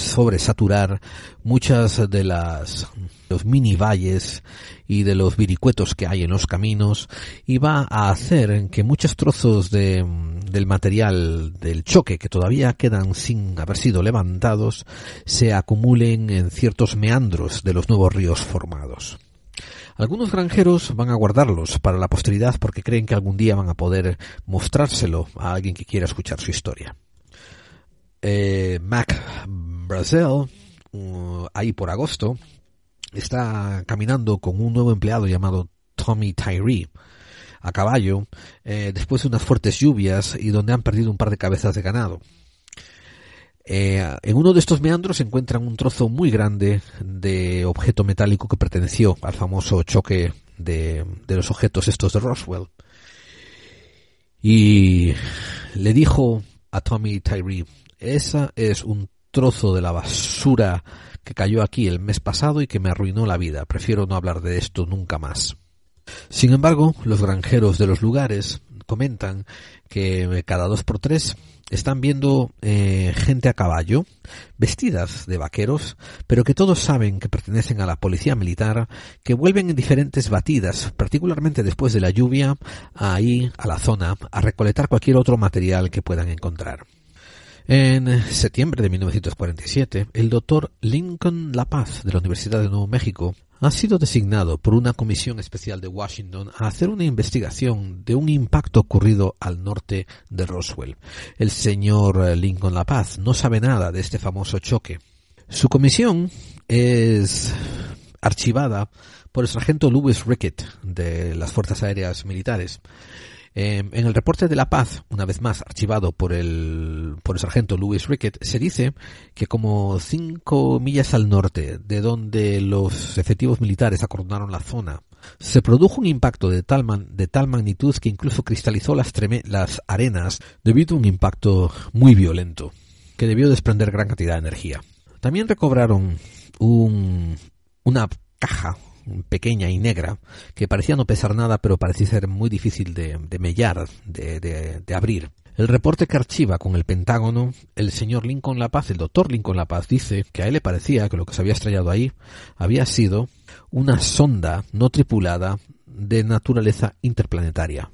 sobresaturar muchas de las los mini valles y de los viricuetos que hay en los caminos y va a hacer que muchos trozos de, del material del choque que todavía quedan sin haber sido levantados se acumulen en ciertos meandros de los nuevos ríos formados. Algunos granjeros van a guardarlos para la posteridad porque creen que algún día van a poder mostrárselo a alguien que quiera escuchar su historia. Eh, Mac Brasil, uh, ahí por agosto, está caminando con un nuevo empleado llamado Tommy Tyree a caballo eh, después de unas fuertes lluvias y donde han perdido un par de cabezas de ganado. Eh, en uno de estos meandros se encuentran un trozo muy grande de objeto metálico que perteneció al famoso choque de, de los objetos estos de Roswell. Y le dijo a Tommy Tyree, esa es un trozo de la basura que cayó aquí el mes pasado y que me arruinó la vida. Prefiero no hablar de esto nunca más. Sin embargo, los granjeros de los lugares comentan que cada dos por tres están viendo eh, gente a caballo, vestidas de vaqueros, pero que todos saben que pertenecen a la policía militar, que vuelven en diferentes batidas, particularmente después de la lluvia, ahí a la zona, a recolectar cualquier otro material que puedan encontrar. En septiembre de 1947, el doctor Lincoln La Paz de la Universidad de Nuevo México ha sido designado por una comisión especial de Washington a hacer una investigación de un impacto ocurrido al norte de Roswell. El señor Lincoln La Paz no sabe nada de este famoso choque. Su comisión es archivada por el sargento Louis Rickett de las Fuerzas Aéreas Militares Em, en el reporte de la paz, una vez más archivado por el, por el sargento Louis Rickett, se dice que como cinco millas al norte de donde los efectivos militares acordonaron la zona, se produjo un impacto de tal, de tal magnitud que incluso cristalizó las, las arenas debido a un impacto muy violento, que debió desprender gran cantidad de energía. También recobraron un, una caja pequeña y negra que parecía no pesar nada pero parecía ser muy difícil de, de mellar, de, de, abrir. El reporte que archiva con el Pentágono, el señor Lincoln La Paz, el doctor Lincoln La Paz, dice que a él le parecía que lo que se había estrellado ahí había sido una sonda no tripulada de naturaleza interplanetaria.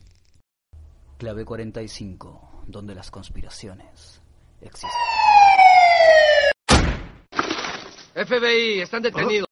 Clave 45, donde las conspiraciones existen. FBI, están detenidos.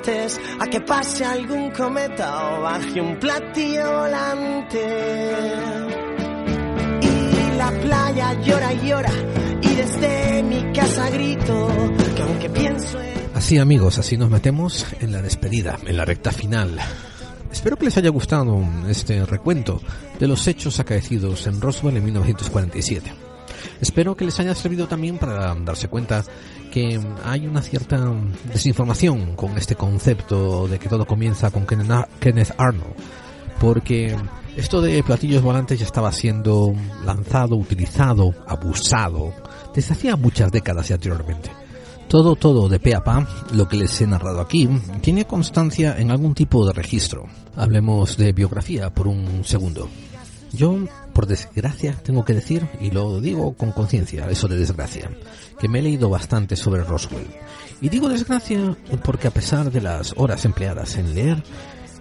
expectantes a que pase algún cometa o baje un platillo volante. Y la playa llora y llora y desde mi casa grito que aunque pienso en... Así amigos, así nos metemos en la despedida, en la recta final. Espero que les haya gustado este recuento de los hechos acaecidos en Roswell en 1947. Espero que les haya servido también para darse cuenta que hay una cierta desinformación con este concepto de que todo comienza con Kenneth Arnold, porque esto de platillos volantes ya estaba siendo lanzado, utilizado, abusado desde hacía muchas décadas y anteriormente. Todo, todo de pe a pa, lo que les he narrado aquí, tiene constancia en algún tipo de registro. Hablemos de biografía por un segundo. Yo, por desgracia, tengo que decir, y lo digo con conciencia, eso de desgracia, que me he leído bastante sobre Roswell. Y digo desgracia porque a pesar de las horas empleadas en leer,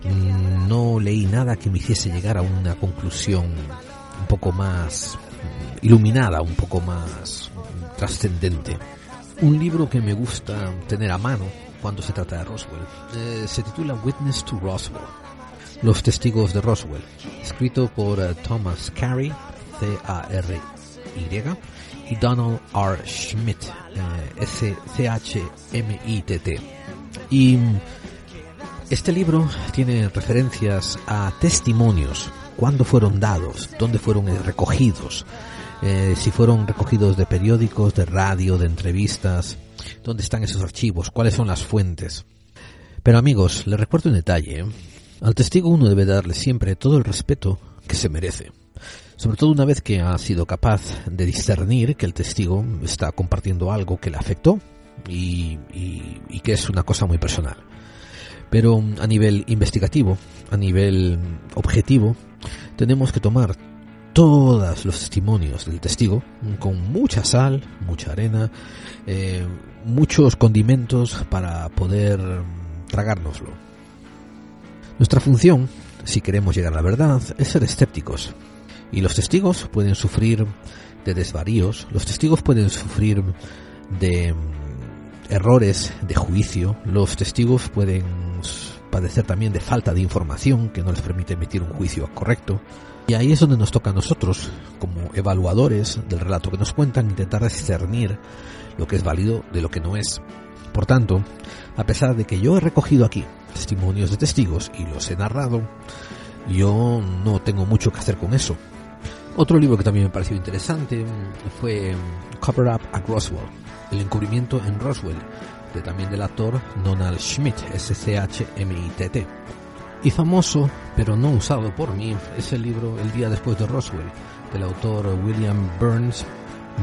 mm, no leí nada que me hiciese llegar a una conclusión un poco más iluminada, un poco más trascendente. Un libro que me gusta tener a mano cuando se trata de Roswell eh, se titula Witness to Roswell los Testigos de Roswell, escrito por eh, Thomas Carey, C-A-R-Y, y Donald R. Schmidt, eh, S-C-H-M-I-T-T. Y mm, este libro tiene referencias a testimonios, cuándo fueron dados, dónde fueron eh, recogidos, si fueron recogidos de periódicos, de radio, de entrevistas, dónde están esos archivos, cuáles son las fuentes. Pero amigos, les recuerdo un detalle. Al testigo uno debe darle siempre todo el respeto que se merece, sobre todo una vez que ha sido capaz de discernir que el testigo está compartiendo algo que le afectó y, que es una cosa muy personal. Pero a nivel investigativo, a nivel objetivo, tenemos que tomar todos los testimonios del testigo con mucha sal, mucha arena, eh, muchos condimentos para poder tragárnoslo. Nuestra función, si queremos llegar a la verdad, es ser escépticos. Y los testigos pueden sufrir de desvaríos, los testigos pueden sufrir de mm, errores de juicio, los testigos pueden padecer también de falta de información que no les permite emitir un juicio correcto. Y ahí es donde nos toca a nosotros, como evaluadores del relato que nos cuentan, intentar discernir lo que es válido de lo que no es. Por tanto, a pesar de que yo he recogido aquí testimonios de testigos y los he narrado, yo no tengo mucho que hacer con eso. Otro libro que también me pareció interesante fue Cover Up a Roswell, El encubrimiento en Roswell, de también del actor Donald Schmidt, S-C-H-M-I-T-T. Y famoso, pero no usado por mí, es el libro El día después de Roswell, del autor William Burns,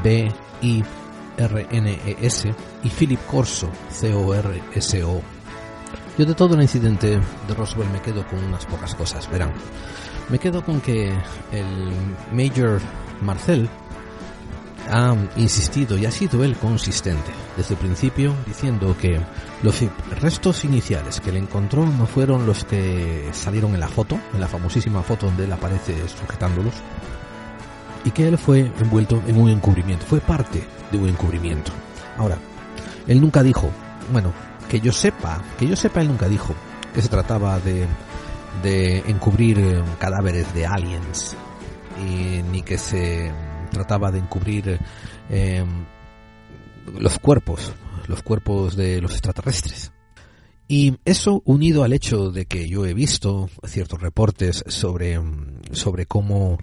B. I. R. N. E. S. y Philip Corso, C. O. R. S. O. Yo de todo el incidente de Roswell me quedo con unas pocas cosas, verán. Me quedo con que el Major Marcel ha insistido y ha sido él consistente desde el principio diciendo que los restos iniciales que le encontró no fueron los que salieron en la foto, en la famosísima foto donde él aparece sujetándolos, y que él fue envuelto en un encubrimiento, fue parte de un encubrimiento. Ahora, él nunca dijo, bueno, que yo sepa, que yo sepa, él nunca dijo que se trataba de, de encubrir eh, cadáveres de aliens, ni que se trataba de encubrir eh, los cuerpos, los cuerpos de los extraterrestres. Y eso unido al hecho de que yo he visto ciertos reportes sobre, sobre cómo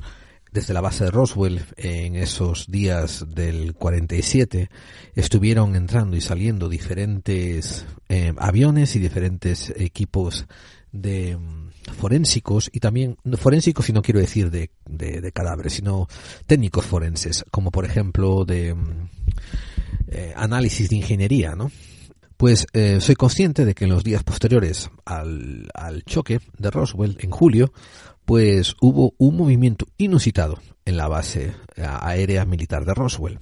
desde la base de Roswell en esos días del 47 estuvieron entrando y saliendo diferentes eh, aviones y diferentes equipos de mm, forensicos y también forensicos y no quiero decir de, de, cadáveres sino técnicos forenses como por ejemplo de mm, eh, análisis de ingeniería no pues eh, soy consciente de que en los días posteriores al, al choque de Roswell en julio pues hubo un movimiento inusitado en la base aérea militar de Roswell.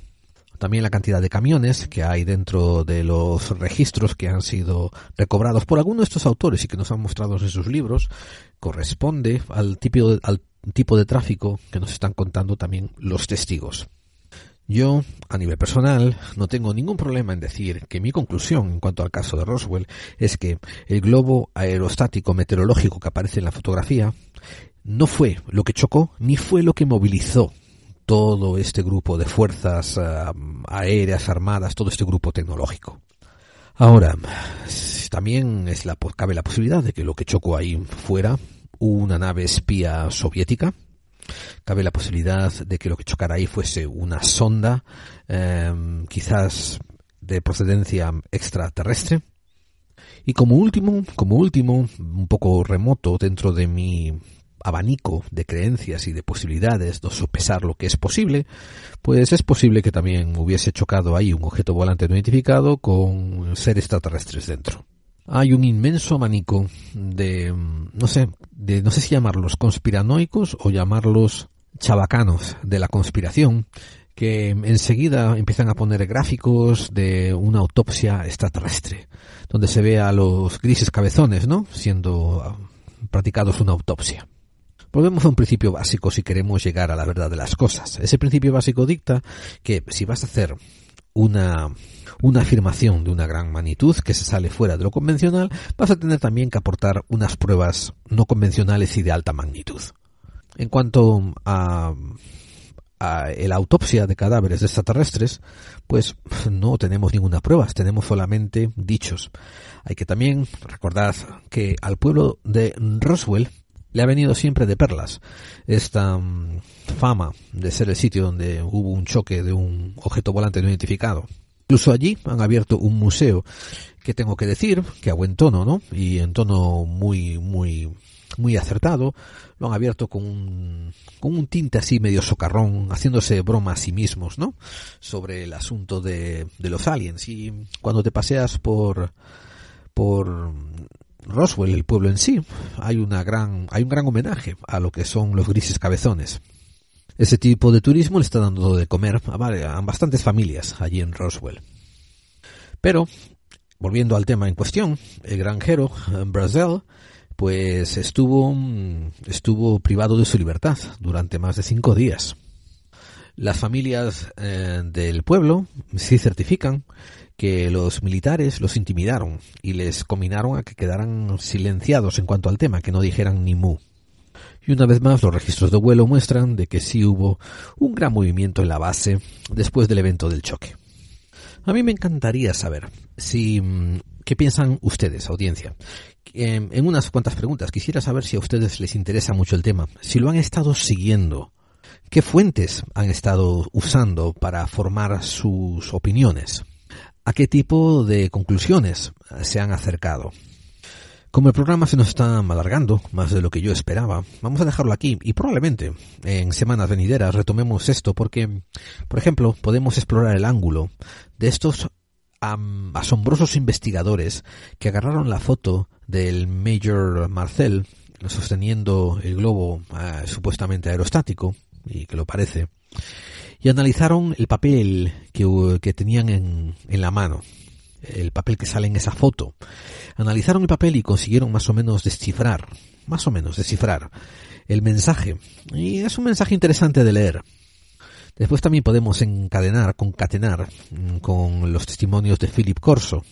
También la cantidad de camiones que hay dentro de los registros que han sido recobrados por algunos de estos autores y que nos han mostrado en sus libros corresponde al tipo, al tipo de tráfico que nos están contando también los testigos. Yo, a nivel personal, no tengo ningún problema en decir que mi conclusión en cuanto al caso de Roswell es que el globo aerostático meteorológico que aparece en la fotografía no fue lo que chocó ni fue lo que movilizó todo este grupo de fuerzas ah, aéreas armadas, todo este grupo tecnológico. Ahora, también es la, cabe la posibilidad de que lo que chocó ahí fuera una nave espía soviética. Cabe la posibilidad de que lo que chocara ahí fuese una sonda, em, quizás de procedencia extraterrestre. Y como último, como último, un poco remoto dentro de mi abanico de creencias y de posibilidades, de sopesar lo que es posible, pues es posible que también hubiese chocado ahí un objeto volante no identificado con seres extraterrestres dentro. Hay un inmenso abanico de, no sé, de, no sé si llamarlos conspiranoicos o llamarlos chabacanos de la conspiración, que enseguida empiezan a poner gráficos de una autopsia extraterrestre, donde se ve a los grises cabezones, ¿no? Siendo ah, practicados una autopsia. Volvemos a un principio básico si queremos llegar a la verdad de las cosas. Ese principio básico dicta que si vas a hacer una, una afirmación de una gran magnitud que se sale fuera de lo convencional, vas a tener también que aportar unas pruebas no convencionales y de alta magnitud. En cuanto a, a la autopsia de cadáveres de extraterrestres, pues no tenemos ninguna prueba, tenemos solamente dichos. Hay que también recordar que al pueblo de Roswell le ha venido siempre de perlas esta mm, fama de ser el sitio donde hubo un choque de un objeto volante no identificado. Incluso allí han abierto un museo que tengo que decir que a buen tono, ¿no? Y en tono muy, muy, muy acertado, lo han abierto con un, tinte así medio socarrón, haciéndose broma a sí mismos, ¿no? Sobre el asunto de, de los aliens. Y cuando te paseas por, por Roswell, el pueblo en sí, hay una gran, hay un gran homenaje a lo que son los grises cabezones. Ese tipo de turismo le está dando de comer a, bastantes familias allí en Roswell. Pero, volviendo al tema en cuestión, el granjero Brazel, pues estuvo, estuvo privado de su libertad durante más de cinco días. Las familias eh, del pueblo sí certifican que los militares los intimidaron y les combinaron a que quedaran silenciados en cuanto al tema, que no dijeran ni mu. Y una vez más los registros de vuelo muestran de que sí hubo un gran movimiento en la base después del evento del choque. A mí me encantaría saber si mm, qué piensan ustedes, audiencia. Em, en unas cuantas preguntas quisiera saber si a ustedes les interesa mucho el tema, si lo han estado siguiendo, qué fuentes han estado usando para formar sus opiniones. ¿A qué tipo de conclusiones se han acercado? Como el programa se nos está alargando más de lo que yo esperaba, vamos a dejarlo aquí y probablemente en semanas venideras retomemos esto porque, por ejemplo, podemos explorar el ángulo de estos asombrosos investigadores que agarraron la foto del Major Marcel sosteniendo el globo ah, supuestamente aerostático y que lo parece y analizaron el papel que, que tenían en, en la mano el papel que sale en esa foto. Analizaron el papel y consiguieron más o menos descifrar, más o menos descifrar el mensaje. Y es un mensaje interesante de leer. Después también podemos encadenar, concatenar mm, con los testimonios de Philip Corso.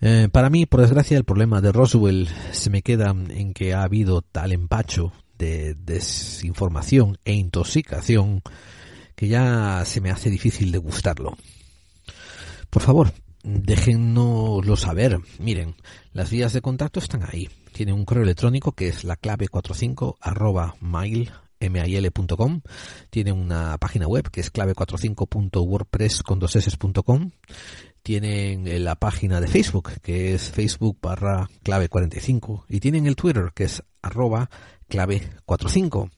Eh, para mí, por desgracia, el problema de Roswell se me queda en que ha habido tal empacho de desinformación e intoxicación que ya se me hace difícil degustarlo. Por favor, déjennoslo saber. Miren, las vías de contacto están ahí. Tienen un correo electrónico que es la clave 45 arroba mail mail.com tiene una página web que es clave45.wordpress con dos tienen la página de Facebook que es facebook barra clave 45 y tienen el Twitter que es arroba clave 45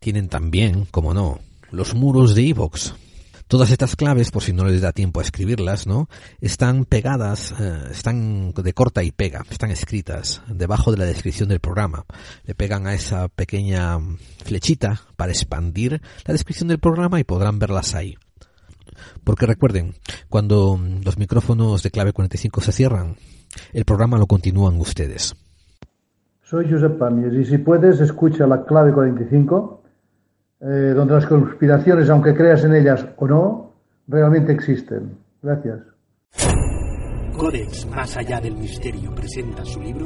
tienen también, como no, los muros de iVoox Todas estas claves, por si no les da tiempo a escribirlas, ¿no? Están pegadas, eh, están de corta y pega, están escritas debajo de la descripción del programa. Le pegan a esa pequeña flechita para expandir la descripción del programa y podrán verlas ahí. Porque recuerden, cuando los micrófonos de clave 45 se cierran, el programa lo continúan ustedes. Soy Josep Pamies y si puedes escucha la clave 45 eh, donde las conspiraciones, aunque creas en ellas o no, realmente existen. Gracias. Codex Más allá del misterio presenta su libro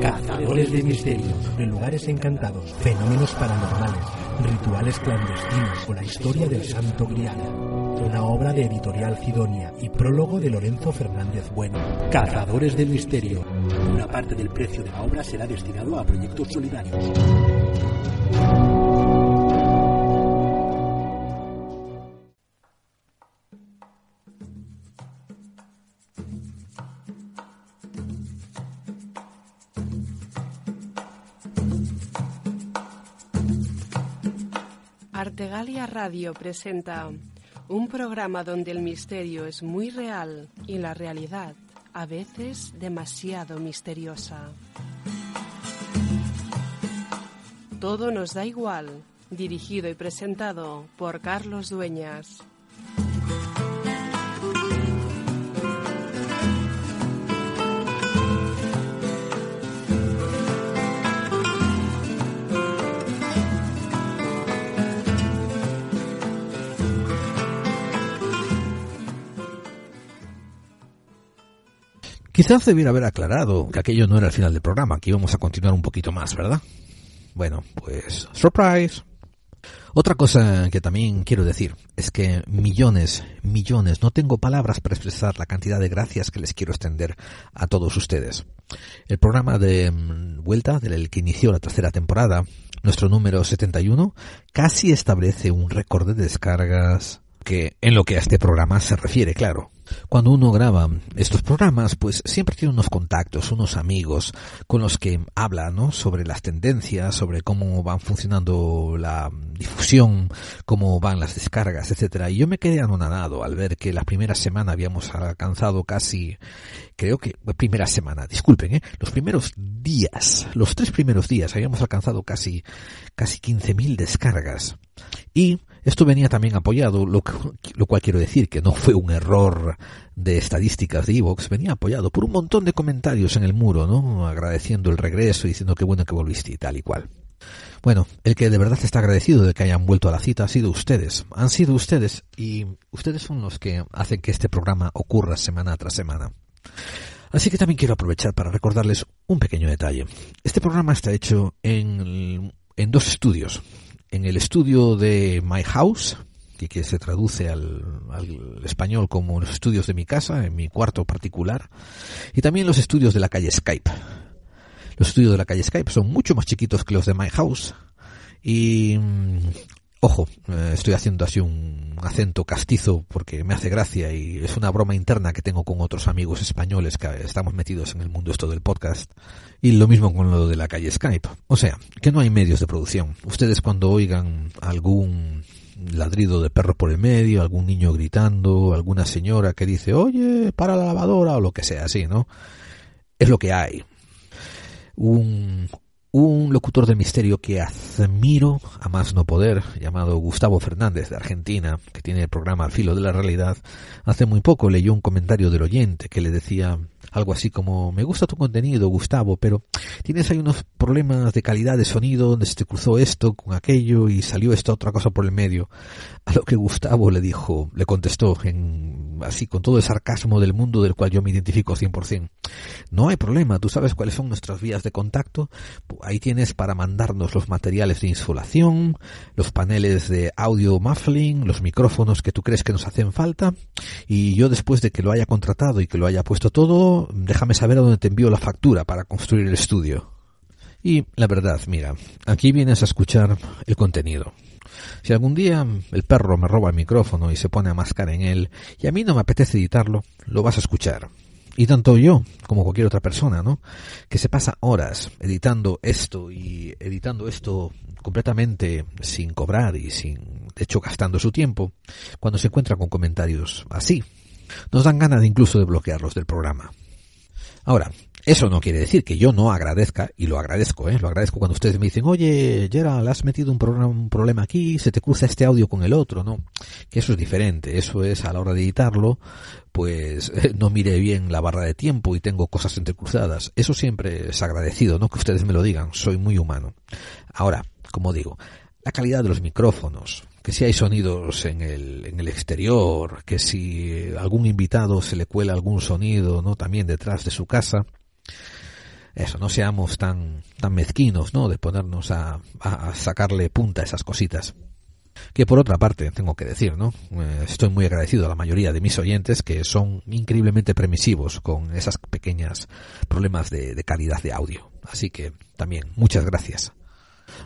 Cazadores de misterios, lugares encantados, fenómenos paranormales, rituales clandestinos o la historia del Santo Grial. Una obra de editorial Cidonia y prólogo de Lorenzo Fernández Bueno. Cazadores del misterio. Una parte del precio de la obra será destinado a proyectos solidarios. Artegalia Radio presenta un programa donde el misterio es muy real y la realidad a veces demasiado misteriosa. Todo nos da igual, dirigido y presentado por Carlos Dueñas. Quizás debiera haber aclarado que aquello no era el final del programa, que íbamos a continuar un poquito más, ¿verdad? Bueno, pues surprise. Otra cosa que también quiero decir es que millones, millones, no tengo palabras para expresar la cantidad de gracias que les quiero extender a todos ustedes. El programa de mm, vuelta, del que inició la tercera temporada, nuestro número 71, casi establece un récord de descargas que en lo que a este programa se refiere, claro. Cuando uno graba estos programas, pues siempre tiene unos contactos, unos amigos con los que habla, ¿no? Sobre las tendencias, sobre cómo van funcionando la difusión, cómo van las descargas, etcétera. Y yo me quedé anonadado al ver que la primera semana habíamos alcanzado casi, creo que primera semana, disculpen, ¿eh? Los primeros días, los tres primeros días habíamos alcanzado casi, casi 15.000 descargas. Y esto venía también apoyado, lo, cual quiero decir que no fue un error de estadísticas de Evox, venía apoyado por un montón de comentarios en el muro, ¿no? Agradeciendo el regreso, diciendo que bueno que volviste y tal y cual. Bueno, el que de verdad está agradecido de que hayan vuelto a la cita ha sido ustedes. Han sido ustedes y ustedes son los que hacen que este programa ocurra semana tras semana. Así que también quiero aprovechar para recordarles un pequeño detalle. Este programa está hecho en, en dos estudios en el estudio de My House, que, se traduce al, español como los estudios de mi casa, en mi cuarto particular, y también los estudios de la calle Skype. Los estudios de la calle Skype son mucho más chiquitos que los de My House y mm, Ojo, eh, estoy haciendo así un acento castizo porque me hace gracia y es una broma interna que tengo con otros amigos españoles que estamos metidos en el mundo esto del podcast. Y lo mismo con lo de la calle Skype. O sea, que no hay medios de producción. Ustedes cuando oigan algún ladrido de perro por el medio, algún niño gritando, alguna señora que dice, oye, para la lavadora o lo que sea así, ¿no? Es lo que hay. Un, un locutor de misterio que admiro a más no poder, llamado Gustavo Fernández de Argentina, que tiene el programa Al filo de la realidad, hace muy poco leyó un comentario del oyente que le decía algo así como me gusta tu contenido, Gustavo, pero tienes ahí unos problemas de calidad de sonido donde se te cruzó esto con aquello y salió esta otra cosa por el medio. A lo que Gustavo le dijo, le contestó en así con todo el sarcasmo del mundo del cual yo me identifico 100%. No hay problema, tú sabes cuáles son nuestras vías de contacto. Ahí tienes para mandarnos los materiales de insolación, los paneles de audio muffling, los micrófonos que tú crees que nos hacen falta y yo después de que lo haya contratado y que lo haya puesto todo, déjame saber a dónde te envío la factura para construir el estudio. Y la verdad, mira, aquí vienes a escuchar el contenido. Si algún día el perro me roba el micrófono y se pone a mascar en él y a mí no me apetece editarlo, lo vas a escuchar. Y tanto yo como cualquier otra persona, ¿no? Que se pasa horas editando esto y editando esto completamente sin cobrar y sin, de hecho, gastando su tiempo, cuando se encuentra con comentarios así, nos dan ganas incluso de bloquearlos del programa. Ahora, eso no quiere decir que yo no agradezca, y lo agradezco, ¿eh? lo agradezco cuando ustedes me dicen, oye, Gerald, has metido un, problema, un problema aquí, se te cruza este audio con el otro, ¿no? Que eso es diferente, eso es a la hora de editarlo, pues no mire bien la barra de tiempo y tengo cosas entrecruzadas. Eso siempre es agradecido, ¿no? Que ustedes me lo digan, soy muy humano. Ahora, como digo, la calidad de los micrófonos, que si hay sonidos en el, en el exterior, que si algún invitado se le cuela algún sonido, ¿no? También detrás de su casa. Eso, no seamos tan, tan mezquinos, ¿no? De ponernos a, a sacarle punta a esas cositas. Que por otra parte, tengo que decir, ¿no? Eh, estoy muy agradecido a la mayoría de mis oyentes que son increíblemente permisivos con esas pequeñas problemas de, de calidad de audio. Así que también, muchas gracias.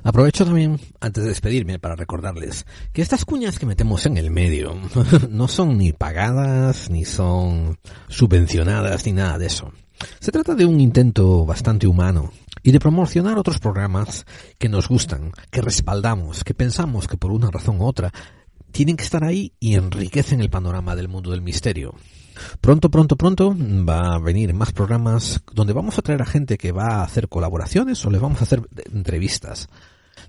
Aprovecho también, antes de despedirme, para recordarles que estas cuñas que metemos en el medio no son ni pagadas, ni son subvencionadas, ni nada de eso. Se trata de un intento bastante humano y de promocionar otros programas que nos gustan, que respaldamos, que pensamos que por una razón u otra tienen que estar ahí y enriquecen el panorama del mundo del misterio. Pronto, pronto, pronto va a venir más programas donde vamos a traer a gente que va a hacer colaboraciones o les vamos a hacer entrevistas.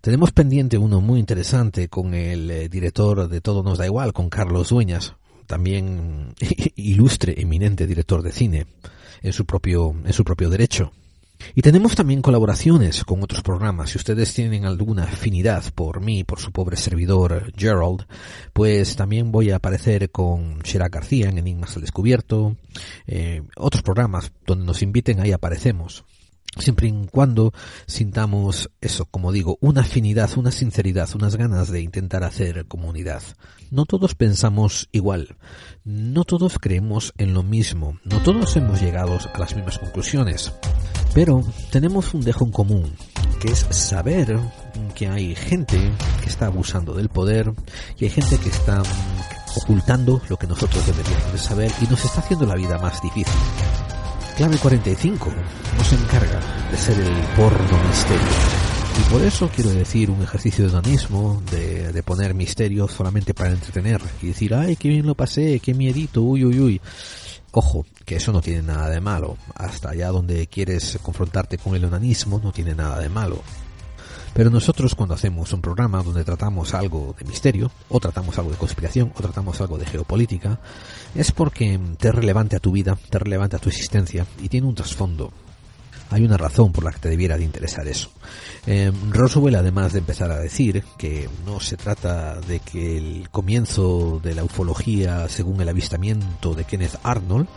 Tenemos pendiente uno muy interesante con el eh, director de Todo nos da igual, con Carlos Dueñas, también ilustre, eminente director de cine en su propio, en su propio derecho. Y tenemos también colaboraciones con otros programas. Si ustedes tienen alguna afinidad por mí, por su pobre servidor Gerald, pues también voy a aparecer con Sherak García en Enigmas al Descubierto. Eh, otros programas donde nos inviten, ahí aparecemos siempre y cuando sintamos eso, como digo, una afinidad, una sinceridad, unas ganas de intentar hacer comunidad. No todos pensamos igual, no todos creemos en lo mismo, no todos hemos llegado a las mismas conclusiones, pero tenemos un dejo en común, que es saber que hay gente que está abusando del poder y hay gente que está ocultando lo que nosotros deberíamos de saber y nos está haciendo la vida más difícil. Clave 45 nos encarga de ser el porno misterio. Y por eso quiero decir un ejercicio de onanismo, de, de poner misterio solamente para entretener y decir, ay, qué bien lo pasé, qué miedito, uy, uy, uy. Ojo, que eso no tiene nada de malo. Hasta allá donde quieres confrontarte con el onanismo no tiene nada de malo. Pero nosotros cuando hacemos un programa donde tratamos algo de misterio, o tratamos algo de conspiración, o tratamos algo de geopolítica, es porque te es relevante a tu vida, te es relevante a tu existencia y tiene un trasfondo. Hay una razón por la que te debiera de interesar eso. Eh, Roswell, además de empezar a decir que no se trata de que el comienzo de la ufología según el avistamiento de Kenneth Arnold,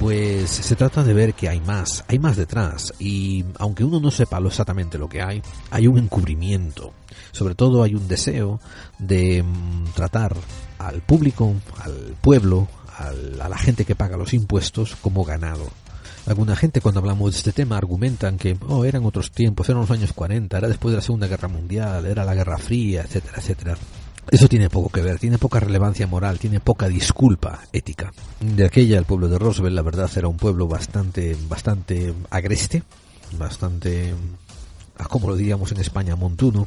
pues se trata de ver que hay más, hay más detrás y aunque uno no sepa exactamente lo que hay, hay un encubrimiento. Sobre todo hay un deseo de mm, tratar al público, al pueblo, a la gente que paga los impuestos como ganado. Alguna gente cuando hablamos de este tema argumentan que oh, eran otros tiempos, eran los años 40, era después de la Segunda Guerra Mundial, era la Guerra Fría, etcétera, etcétera. Eso tiene poco que ver, tiene poca relevancia moral, tiene poca disculpa ética. De aquella, el pueblo de Roosevelt, la verdad, era un pueblo bastante, bastante agreste, bastante, ah, como lo diríamos en España, montuno.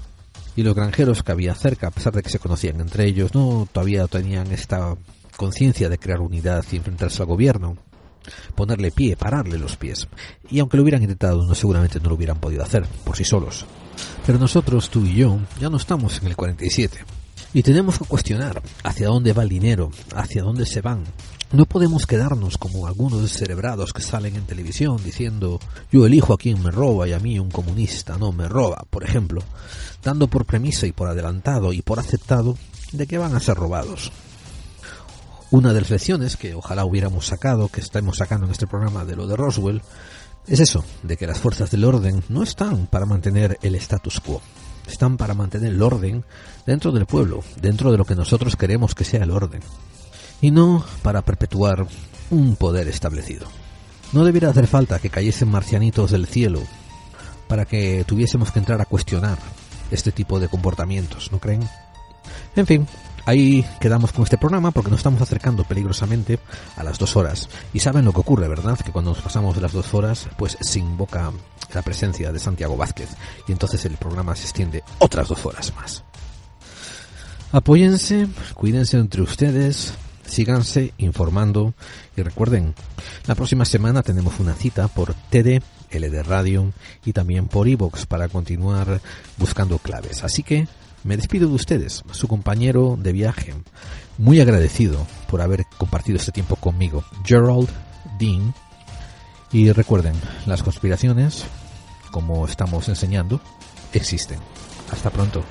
Y los granjeros que había cerca, a pesar de que se conocían entre ellos, no todavía tenían esta conciencia de crear unidad y enfrentarse al gobierno ponerle pie, pararle los pies. Y aunque lo hubieran intentado, no seguramente no lo hubieran podido hacer por sí solos. Pero nosotros, tú y yo, ya no estamos en el 47. Y tenemos que cuestionar hacia dónde va el dinero, hacia dónde se van. No podemos quedarnos como algunos cerebrados que salen en televisión diciendo yo elijo a quien me roba y a mí un comunista no me roba, por ejemplo, dando por premisa y por adelantado y por aceptado de que van a ser robados. Una de las lecciones que ojalá hubiéramos sacado, que estamos sacando en este programa de lo de Roswell, es eso, de que las fuerzas del orden no están para mantener el status quo, están para mantener el orden dentro del pueblo, dentro de lo que nosotros queremos que sea el orden, y no para perpetuar un poder establecido. No debiera hacer falta que cayesen marcianitos del cielo para que tuviésemos que entrar a cuestionar este tipo de comportamientos, ¿no creen? En fin, Ahí quedamos con este programa porque nos estamos acercando peligrosamente a las dos horas. Y saben lo que ocurre, ¿verdad? Que cuando nos pasamos de las dos horas, pues se invoca la presencia de Santiago Vázquez. Y entonces el programa se extiende otras dos horas más. Apóyense, cuídense entre ustedes, síganse informando y recuerden, la próxima semana tenemos una cita por TD, LD Radio y también por Evox para continuar buscando claves. Así que me despido de ustedes, su compañero de viaje, muy agradecido por haber compartido este tiempo conmigo, Gerald Dean. Y recuerden, las conspiraciones, como estamos enseñando, existen. Hasta pronto.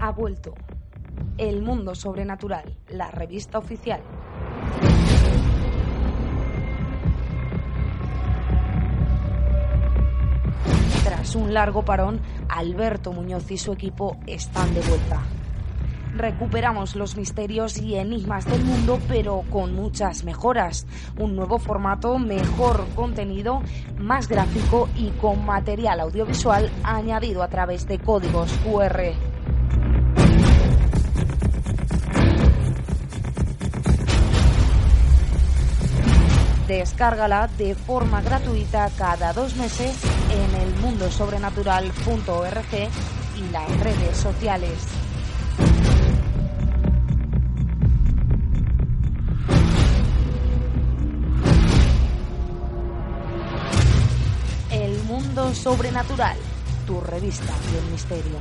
Ha vuelto. El Mundo Sobrenatural, la revista oficial. Tras un largo parón, Alberto Muñoz y su equipo están de vuelta. Recuperamos los misterios y enigmas del mundo, pero con muchas mejoras. Un nuevo formato, mejor contenido, más gráfico y con material audiovisual añadido a través de códigos QR. Descárgala de forma gratuita cada dos meses en el mundosobrenatural.org y las redes sociales. El mundo sobrenatural, tu revista del misterio.